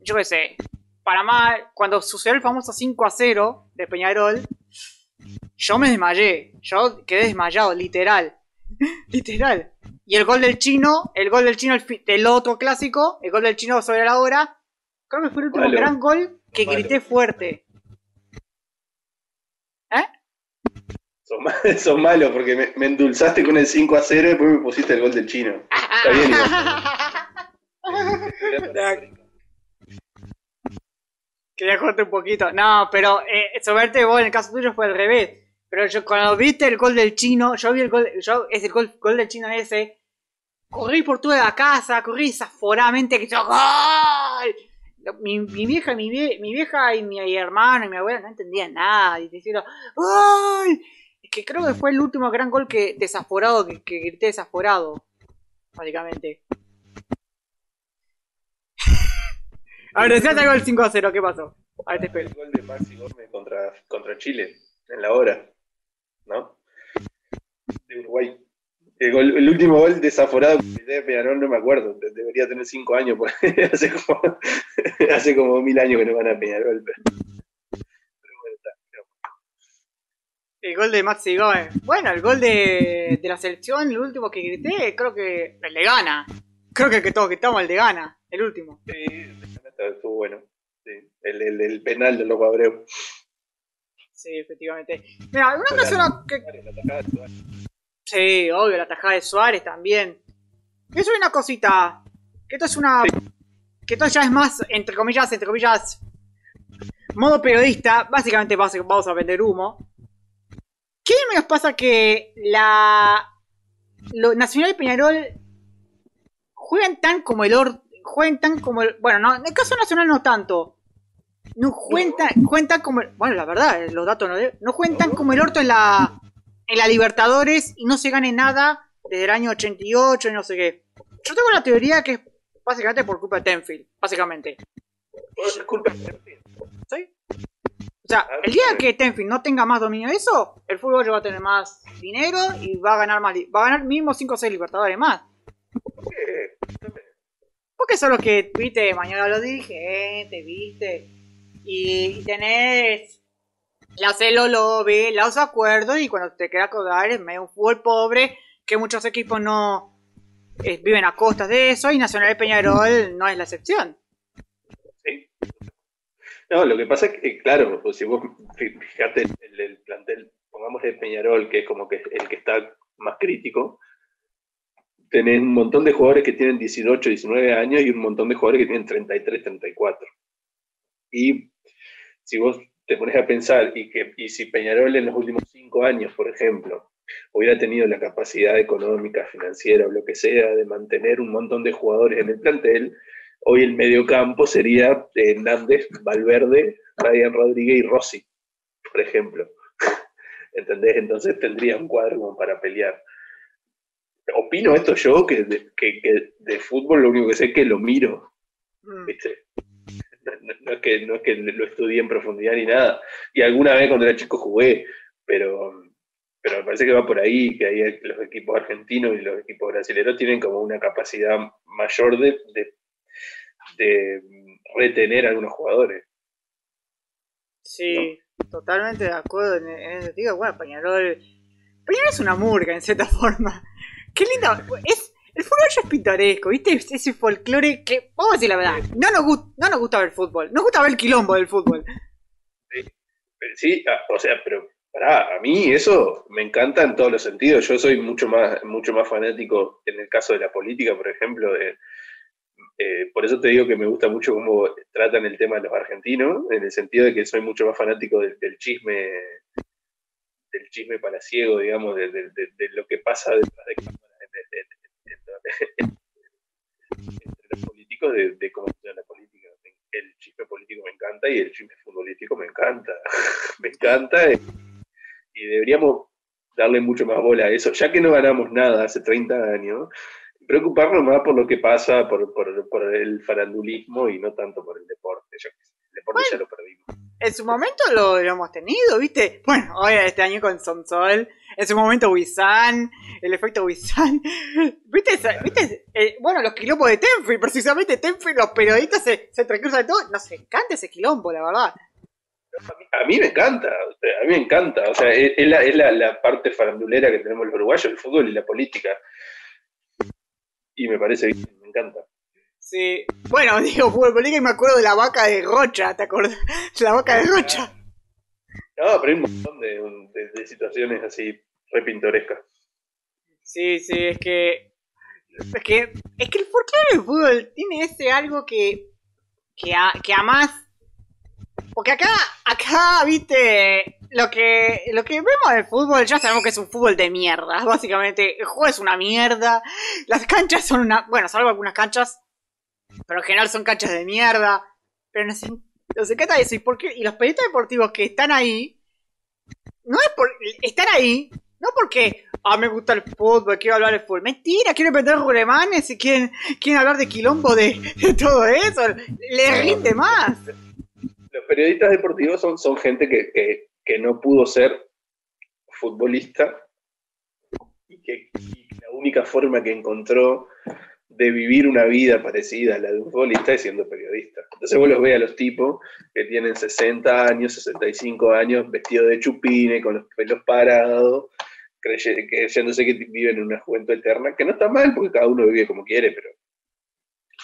yo qué sé, para mal, cuando sucedió el famoso 5 a 0 de Peñarol, yo me desmayé. Yo quedé desmayado, literal. literal. Y el gol del chino, el gol del chino del otro clásico, el gol del chino sobre la hora, creo que fue el último Malo. gran gol que Malo. grité fuerte. ¿Eh? Son, ma- son malos porque me, me endulzaste con el 5 a 0 y después me pusiste el gol del chino. Está bien, Quería jugarte un poquito. No, pero eh, sobre vos en el caso tuyo fue al revés. Pero yo cuando viste el gol del chino, yo vi el gol, yo, es el gol, gol del chino ese. Corrí por toda la casa, corrí desaforadamente que yo ¡Gol! Mi, mi vieja, mi, vie- mi vieja y mi hermano y mi abuela no entendían nada. Y diciendo ¡Gol! Es que creo que fue el último gran gol que desaforado, que, que grité desaforado. Básicamente. A ver, decías algo del 5 a 0, ¿qué pasó? A ver, te espero. El gol de Maxi Gómez contra, contra Chile en la hora, ¿no? De Uruguay. El, gol- el último gol desaforado que grité de Peñarol no me acuerdo, de- debería tener 5 años, hace, como, hace como mil años que no van a Peñarol. Pero, pero bueno, está. pero- El gol de Maxi Gómez. Bueno, el gol de, de la selección, el último que grité, creo que el de Gana. Creo que el que todos gritamos, el de Gana, el último. Sí, estuvo bueno. Sí, el, el, el penal de Loco Abreu. Sí, efectivamente. Mira, una persona que... Sí, obvio, la tajada de Suárez también. Eso es una cosita. Que esto es una. Que esto ya es más, entre comillas, entre comillas. Modo periodista. Básicamente vamos a vender humo. ¿Qué me pasa que la. Lo, Nacional y Peñarol juegan tan como el or, juegan tan como el. Bueno, no, en el caso nacional no tanto. No juegan tan, juegan tan como el- Bueno, la verdad, los datos no, no juegan tan como el orto en la en la Libertadores y no se gane nada desde el año 88 y no sé qué. Yo tengo la teoría que es básicamente por culpa de Tenfield, básicamente. Por culpa de ¿Sí? O sea, el día que Tenfield no tenga más dominio de eso, el fútbol va a tener más dinero y va a ganar más, va a ganar mínimo 5 o 6 Libertadores más. qué? Porque eso es lo que viste, mañana lo dije, te viste. Y tenés la celo lobby, los acuerdos, y cuando te queda acordar es medio un fútbol pobre, que muchos equipos no eh, viven a costas de eso, y Nacional de Peñarol no es la excepción. Sí. No, lo que pasa es que, claro, pues si vos fi- fijate el, el plantel, pongamos de Peñarol, que es como que el que está más crítico, tenés un montón de jugadores que tienen 18, 19 años y un montón de jugadores que tienen 33, 34. Y si vos te pones a pensar, y, que, y si Peñarol en los últimos 5 años, por ejemplo, hubiera tenido la capacidad económica, financiera o lo que sea de mantener un montón de jugadores en el plantel, hoy el mediocampo sería eh, Hernández, Valverde, Ryan Rodríguez y Rossi, por ejemplo. ¿Entendés? Entonces tendría un cuadro como para pelear. Opino esto yo, que de, que, que de fútbol lo único que sé es que lo miro, Mm. ¿viste? No, no- no es que, no es que lo estudié en profundidad ni nada. Y alguna vez cuando era chico jugué, pero, pero me parece que va por ahí, que ahí los equipos argentinos y los equipos brasileños tienen como una capacidad mayor de, de, de retener a algunos jugadores. Sí, totalmente de acuerdo en, en ese sentido. Bueno, Peñarol. Peñarol es una murga, en cierta forma. Qué linda. Es, el fútbol ya es pintoresco, ¿viste? Ese folclore que, vamos a decir la verdad, no nos, gust- no nos gusta ver fútbol. Nos gusta ver el quilombo del fútbol. Pero sí, ah, o sea, pero pará, a mí eso me encanta en todos los sentidos. Yo soy mucho más, mucho más fanático en el caso de la política, por ejemplo, de, Eh, por eso te digo que me gusta mucho cómo tratan el tema de los argentinos, en el sentido de que soy mucho más fanático del, chisme del chisme palaciego, digamos, de, lo que pasa detrás de cámaras entre los políticos, de, cómo funciona la política. El chisme político me encanta y el chisme futbolístico me encanta. me encanta y deberíamos darle mucho más bola a eso, ya que no ganamos nada hace 30 años, preocuparnos más por lo que pasa, por, por, el farandulismo y no tanto por el deporte. Ya, el deporte ya lo perdimos. En su momento lo, hemos tenido, ¿viste? Bueno, hoy este año con Sonsol, en su momento Wisan, el efecto Wisan. ¿Viste? ¿Viste? Eh, bueno, los quilombos de Tenfi, precisamente Tenfi, los periodistas se, se de todo. Nos encanta ese quilombo, la verdad. A mí me encanta, a mí me encanta. O sea, es, la, es la, parte farandulera que tenemos los uruguayos, el fútbol y la política. Y me parece bien, me encanta. Sí. Bueno, digo fútbol y me acuerdo de la vaca de Rocha, ¿te acuerdas? La vaca de Rocha. No, pero hay un montón de, situaciones así re pintorescas. Sí, sí, es que. Es que, es que el folclore del fútbol tiene ese algo que. que, a, que a más porque acá, acá, viste, lo que, lo que vemos del fútbol, ya sabemos que es un fútbol de mierda, básicamente. El juego es una mierda. Las canchas son una. Bueno, salvo algunas canchas. Pero en general son canchas de mierda. Pero no sé, no sé qué tal eso. ¿Y, por y los periodistas deportivos que están ahí. No es por. Están ahí. No porque. Ah, me gusta el fútbol, quiero hablar de fútbol. Mentira, quieren vender rulemanes y quieren, quieren hablar de quilombo de, de todo eso. Le rinde más los periodistas deportivos son, son gente que, no pudo ser futbolista y que la única forma que encontró de vivir una vida parecida a la de un futbolista es siendo periodista. Entonces vos los ves a los tipos que tienen 60 años, 65 años, vestidos de chupine, con los pelos parados, creyéndose que viven en una juventud eterna, que no está mal porque cada uno vive como quiere, pero,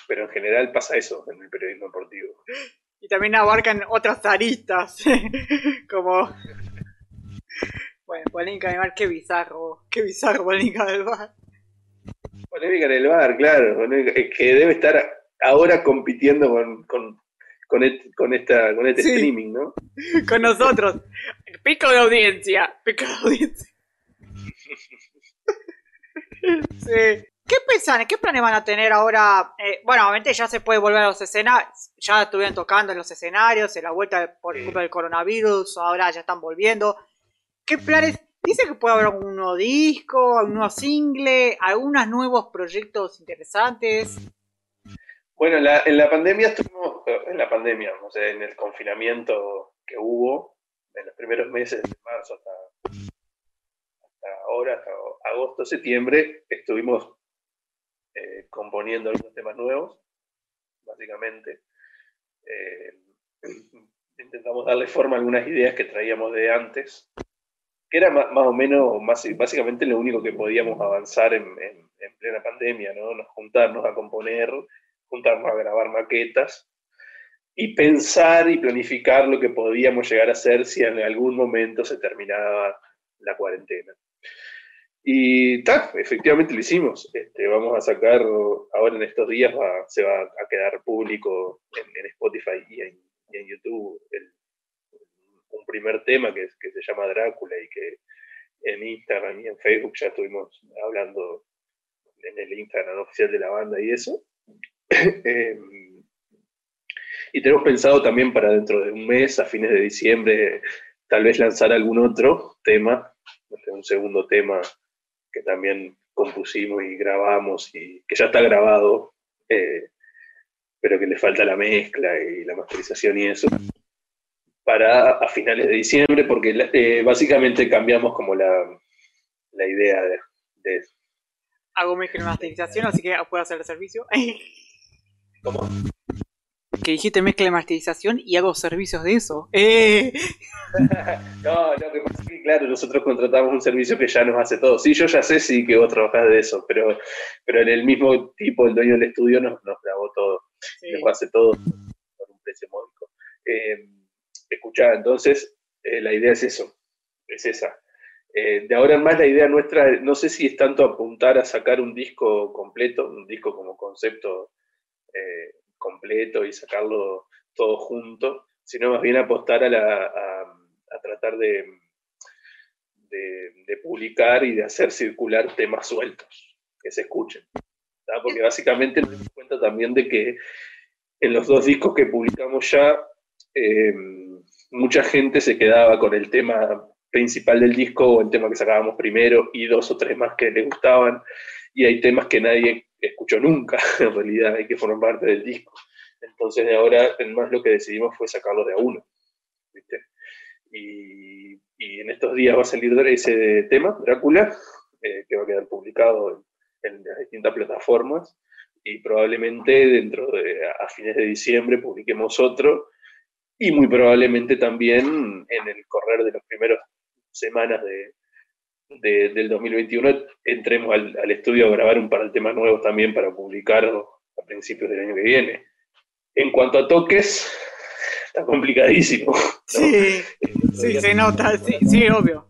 pero en general pasa eso en el periodismo deportivo y también abarcan otras aristas, como... Bueno, polémica del bar, qué bizarro, qué bizarro polémica del bar. Polémica en el bar, claro, que debe estar ahora compitiendo con, con, con, esta, con este streaming, ¿no? Con nosotros. Pico de audiencia, pico de audiencia. sí. ¿Qué pensan? ¿Qué planes van a tener ahora? Eh, bueno, obviamente ya se puede volver a los escenarios. Ya estuvieron tocando en los escenarios, en la vuelta por culpa del coronavirus, ahora ya están volviendo. ¿Qué planes? Dice que puede haber un nuevo disco, un nuevo single, algunos nuevos proyectos interesantes. Bueno, en la, pandemia estuvimos, en la pandemia, o sea, en el confinamiento que hubo, en los primeros meses de marzo hasta, hasta ahora, hasta agosto, septiembre, estuvimos eh, componiendo algunos temas nuevos, básicamente. Eh, intentamos darle forma a algunas ideas que traíamos de antes, que era más, o menos, más, básicamente lo único que podíamos avanzar en, plena pandemia, ¿no? Nos juntarnos a componer, juntarnos a grabar maquetas y pensar y planificar lo que podíamos llegar a hacer si en algún momento se terminaba la cuarentena. Y tal, efectivamente lo hicimos. Este, vamos a sacar, ahora en estos días se va a quedar público en, Spotify y en, YouTube un primer tema que, que se llama Drácula y que en Instagram y en Facebook ya estuvimos hablando en el Instagram oficial de la banda y eso. Em, y tenemos pensado también para dentro de un mes, a fines de diciembre, tal vez lanzar algún otro tema, un segundo tema que también compusimos y grabamos y que ya está grabado, eh, pero que le falta la mezcla y la masterización y eso, para a finales de diciembre, porque eh, básicamente cambiamos como la, la idea de, de, Hago mezcla y masterización, así que puedo hacer el servicio. ¿Cómo? que dijiste mezcla de masterización y hago servicios de eso. ¡Eh! no, no, que pasa que, claro, nosotros contratamos un servicio que ya nos hace todo. Sí, yo ya sé sí que vos trabajás de eso, pero, pero en el mismo tipo, el dueño del estudio nos, nos grabó todo. Nos hace todo por un precio módico. Eh, escuchá, entonces, eh, la idea es eso, es esa. Eh, de ahora en más la idea nuestra, no sé si es tanto apuntar a sacar un disco completo, un disco como concepto eh, completo y sacarlo todo junto, sino más bien apostar a, la, a, tratar de, de, publicar y de hacer circular temas sueltos que se escuchen. Porque básicamente nos cuenta también de que en los dos discos que publicamos ya, mucha gente se quedaba con el tema principal del disco o el tema que sacábamos primero y dos o tres más que le gustaban y hay temas que nadie escuchó nunca, en realidad hay que formar parte del disco. Entonces de ahora en más lo que decidimos fue sacarlo de a uno. Y, en estos días va a salir ese tema, Drácula, eh, que va a quedar publicado en, las distintas plataformas y probablemente dentro de a fines de diciembre publiquemos otro y muy probablemente también en el correr de las primeras semanas de, del 2021 entremos al, estudio a grabar un par de temas nuevos también para publicar a principios del año que viene. En cuanto a toques, está complicadísimo. Sí, sí, se nota, sí, sí, obvio.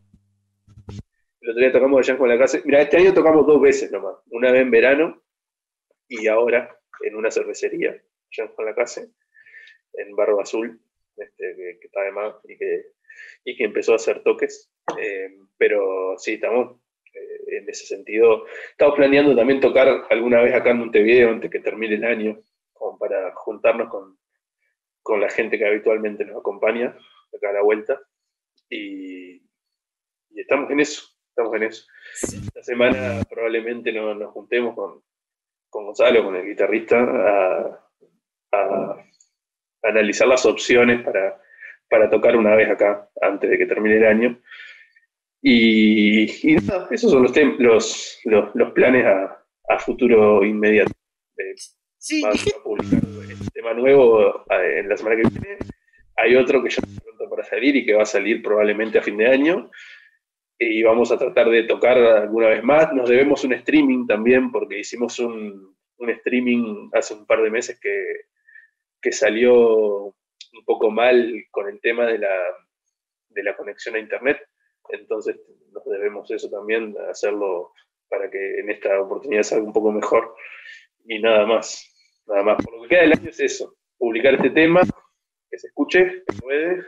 El otro día tocamos allá con la casa. Mira, este año tocamos dos veces nomás. Una vez en verano y ahora en una cervecería, allá con la casa, en Barro Azul, este, que, está de más y que, y que empezó a hacer toques. Eh, pero sí, estamos eh, en ese sentido. Estamos planeando también tocar alguna vez acá en Montevideo antes que termine el año, como para juntarnos con, con la gente que habitualmente nos acompaña acá a la vuelta. Y, y estamos en eso, estamos en eso. Esta semana probablemente nos juntemos con, con Gonzalo, con el guitarrista, a, a analizar las opciones para, para tocar una vez acá antes de que termine el año. Y, esos son los, los, los, planes a, a, futuro inmediato. sí, vamos a publicar este tema nuevo eh, en la semana que viene. Hay otro que ya está pronto para salir y que va a salir probablemente a fin de año. Y vamos a tratar de tocar alguna vez más. Nos debemos un streaming también, porque hicimos un, un streaming hace un par de meses que, que salió un poco mal con el tema de la, de la conexión a Internet entonces nos debemos eso también, hacerlo para que en esta oportunidad salga un poco mejor. Y nada más, nada más. Por lo que queda del año es eso, publicar este tema, que se escuche, que puede,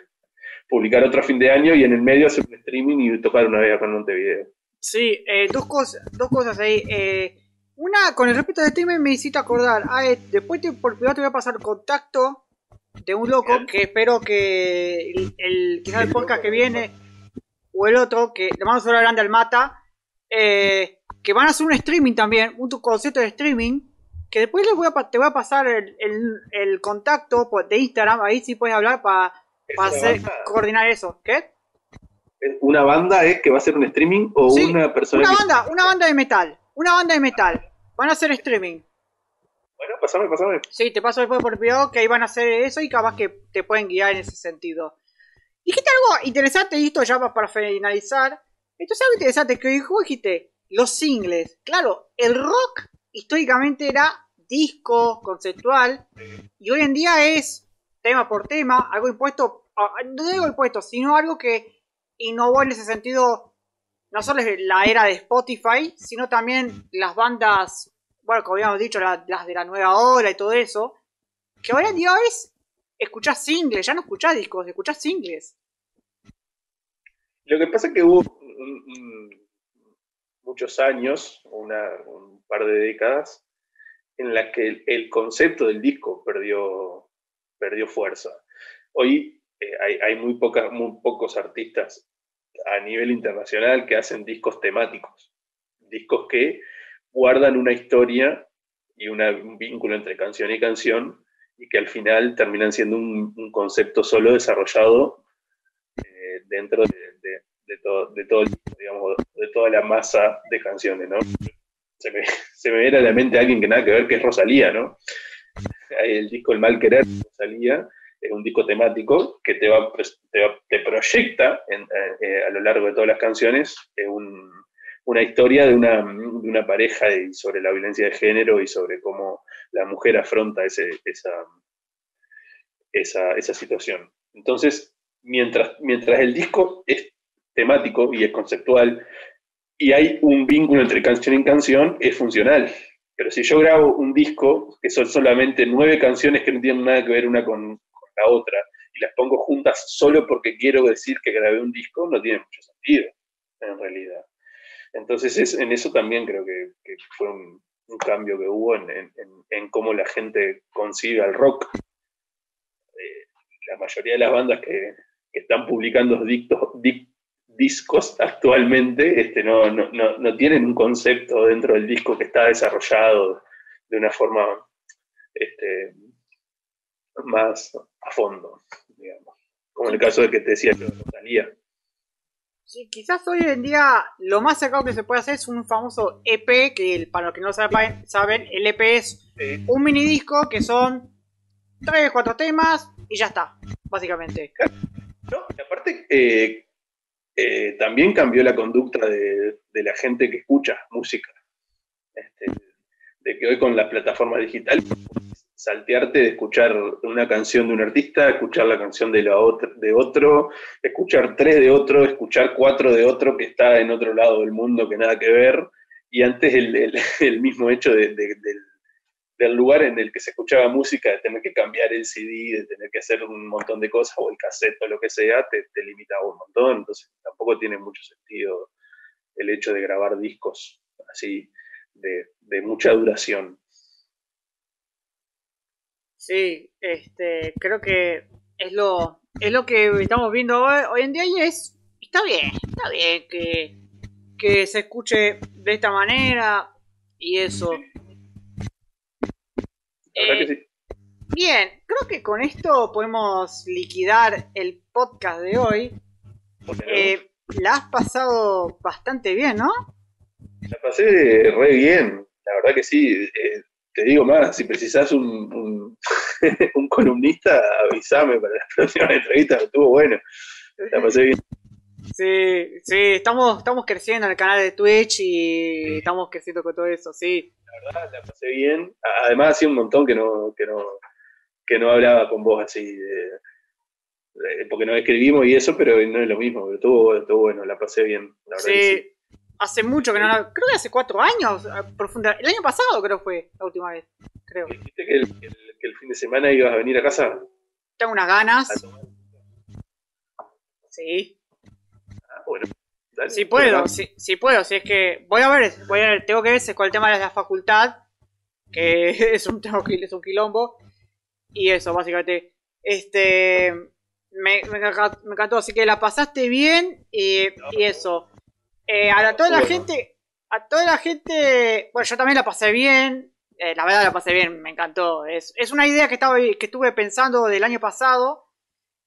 publicar otro fin de año y en el medio hacer un streaming y tocar una vez acá en Montevideo. Sí, eh, dos, cosas, dos cosas ahí. Eh, una, con el respecto de streaming me hiciste acordar. Ah, eh, después te, por privado te voy a pasar contacto de un loco que espero que el, el quizás el podcast que viene o el otro, que le mando a hablar grande al Mata, eh, que van a hacer un streaming también, un concepto de streaming, que después les voy a, te voy a pasar el, el, contacto de Instagram, ahí sí puedes hablar para coordinar eso. ¿Qué? ¿Una banda es que va a hacer un streaming o una persona? Una banda, una banda de metal, una banda de metal. Van a hacer streaming. Bueno, pasame, pasame. Sí, te paso después por privado que ahí van a hacer eso y capaz que te pueden guiar en ese sentido. Dijiste algo interesante y esto ya para finalizar. Esto es algo interesante que dijiste, los singles. Claro, el rock históricamente era disco, conceptual, y hoy en día es tema por tema, algo impuesto, ah, no digo impuesto, sino algo que innovó en ese sentido, no solo la era de Spotify, sino también las bandas, bueno, como habíamos dicho, las, de la nueva hora y todo eso, que hoy en día es escuchás singles, ya no escuchás discos, escuchás singles. Lo que pasa es que hubo muchos años, un par de décadas, en las que el, concepto del disco perdió, perdió fuerza. Hoy eh, hay, muy, muy pocos artistas a nivel internacional que hacen discos temáticos, discos que guardan una historia y un vínculo entre canción y canción y que al final terminan siendo un, concepto solo desarrollado eh, dentro de, de, toda la masa de canciones, ¿no? Se me, se me viene a la mente alguien que nada que ver, que es Rosalía, ¿no? El disco El Mal Querer Rosalía un disco temático que te, va, te, proyecta eh, a lo largo de todas las canciones un, una historia de una, de una pareja y sobre la violencia de género y sobre cómo la mujer afronta ese, esa, esa, esa, situación. Entonces, mientras, mientras el disco es temático y es conceptual y hay un vínculo entre canción y canción, es funcional. Pero si yo grabo un disco, que son solamente nueve canciones que no tienen nada que ver una con, otra, y las pongo juntas solo porque quiero decir que grabé un disco, no tiene mucho sentido, en realidad. Entonces, en eso también creo que, fue un, cambio que hubo en, cómo la gente concibe al rock. Eh, la mayoría de las bandas que, están publicando discos actualmente este, no, no, tienen un concepto dentro del disco que está desarrollado de una forma este, más a fondo, digamos. Como en el caso de que te decía que salía. Sí, quizás hoy en día lo más cercano que se puede hacer es un famoso EP, que para los que no saben, saben el EP es un mini disco que son 3, 4 temas y ya está, básicamente. No, aparte, eh, eh, también cambió la conducta de, la gente que escucha música. Este, de que hoy con las plataformas digitales saltearte de escuchar una canción de un artista, escuchar la canción de, la de otro, escuchar tres de otro, escuchar cuatro de otro que está en otro lado del mundo que nada que ver, y antes el, mismo hecho del, lugar en el que se escuchaba música, de tener que cambiar el CD, de tener que hacer un montón de cosas, o el cassette o lo que sea, te, te limitaba un montón, entonces tampoco tiene mucho sentido el hecho de grabar discos así de mucha duración. Sí, este, creo que es lo, es lo que estamos viendo hoy, en día y es, está bien, está bien que, que se escuche de esta manera y eso. Eh, bien, creo que con esto podemos liquidar el podcast de hoy. Eh, la has pasado bastante bien, ¿no? La pasé re bien, la verdad que sí. Eh, te digo más, si precisas un, un, columnista, avísame para la próxima entrevista, estuvo bueno. La pasé bien. Sí, sí, estamos, estamos creciendo en el canal de Twitch y estamos creciendo con todo eso, sí. La verdad, la pasé bien. Además, hacía un montón que no, que no, que no hablaba con vos así, porque nos escribimos y eso, pero no es lo mismo, pero estuvo, estuvo bueno, la pasé bien. La verdad sí, Hace mucho que no Creo que hace cuatro años. Profunda. El año pasado creo fue la última vez. Creo. ¿Dijiste que el, fin de semana ibas a venir a casa? Tengo unas ganas. Sí. Ah, bueno. si puedo, si, puedo, si es que voy a ver, voy a ver, tengo que ver con el tema de la facultad, que es un, es un quilombo, y eso, básicamente. Este, me, me, encantó, así que la pasaste bien y, y eso. Eh, a toda la gente, a toda la gente, bueno, yo también la pasé bien, eh, la verdad la pasé bien, me encantó. Es, una idea que, estaba, que estuve pensando del año pasado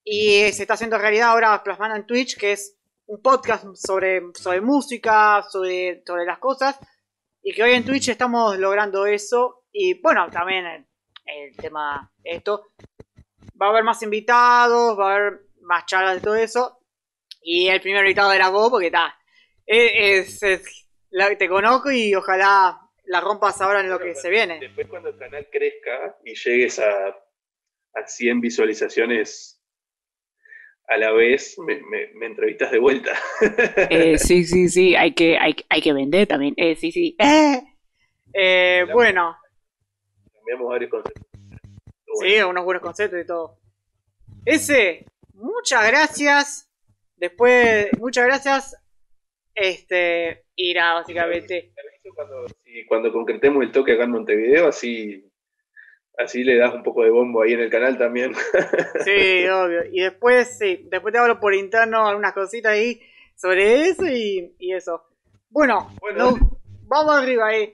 y se está haciendo realidad ahora plasmando en Twitch, que es un podcast sobre, sobre música, sobre, sobre las cosas, y que hoy en Twitch estamos logrando eso. Y bueno, también el, el tema esto. Va a haber más invitados, va a haber más charlas de todo eso. Y el primer invitado era vos, porque está, es, te conozco y ojalá la rompas ahora en lo que se viene. Después cuando el canal crezca y llegues a, a 100 visualizaciones a la vez, me, me, entrevistas de vuelta. Eh, sí, sí, sí, hay que, hay, hay que vender también. Eh, sí, sí. Eh, bueno. Cambiamos varios conceptos. Sí, unos buenos conceptos y todo. Ese, muchas gracias. Después, muchas gracias este, irá básicamente. Cuando, cuando concretemos el toque acá en Montevideo, así, así le das un poco de bombo ahí en el canal también. Sí, obvio. Y después, sí, después te hablo por interno algunas cositas ahí sobre eso y, eso. Bueno, vamos arriba ahí.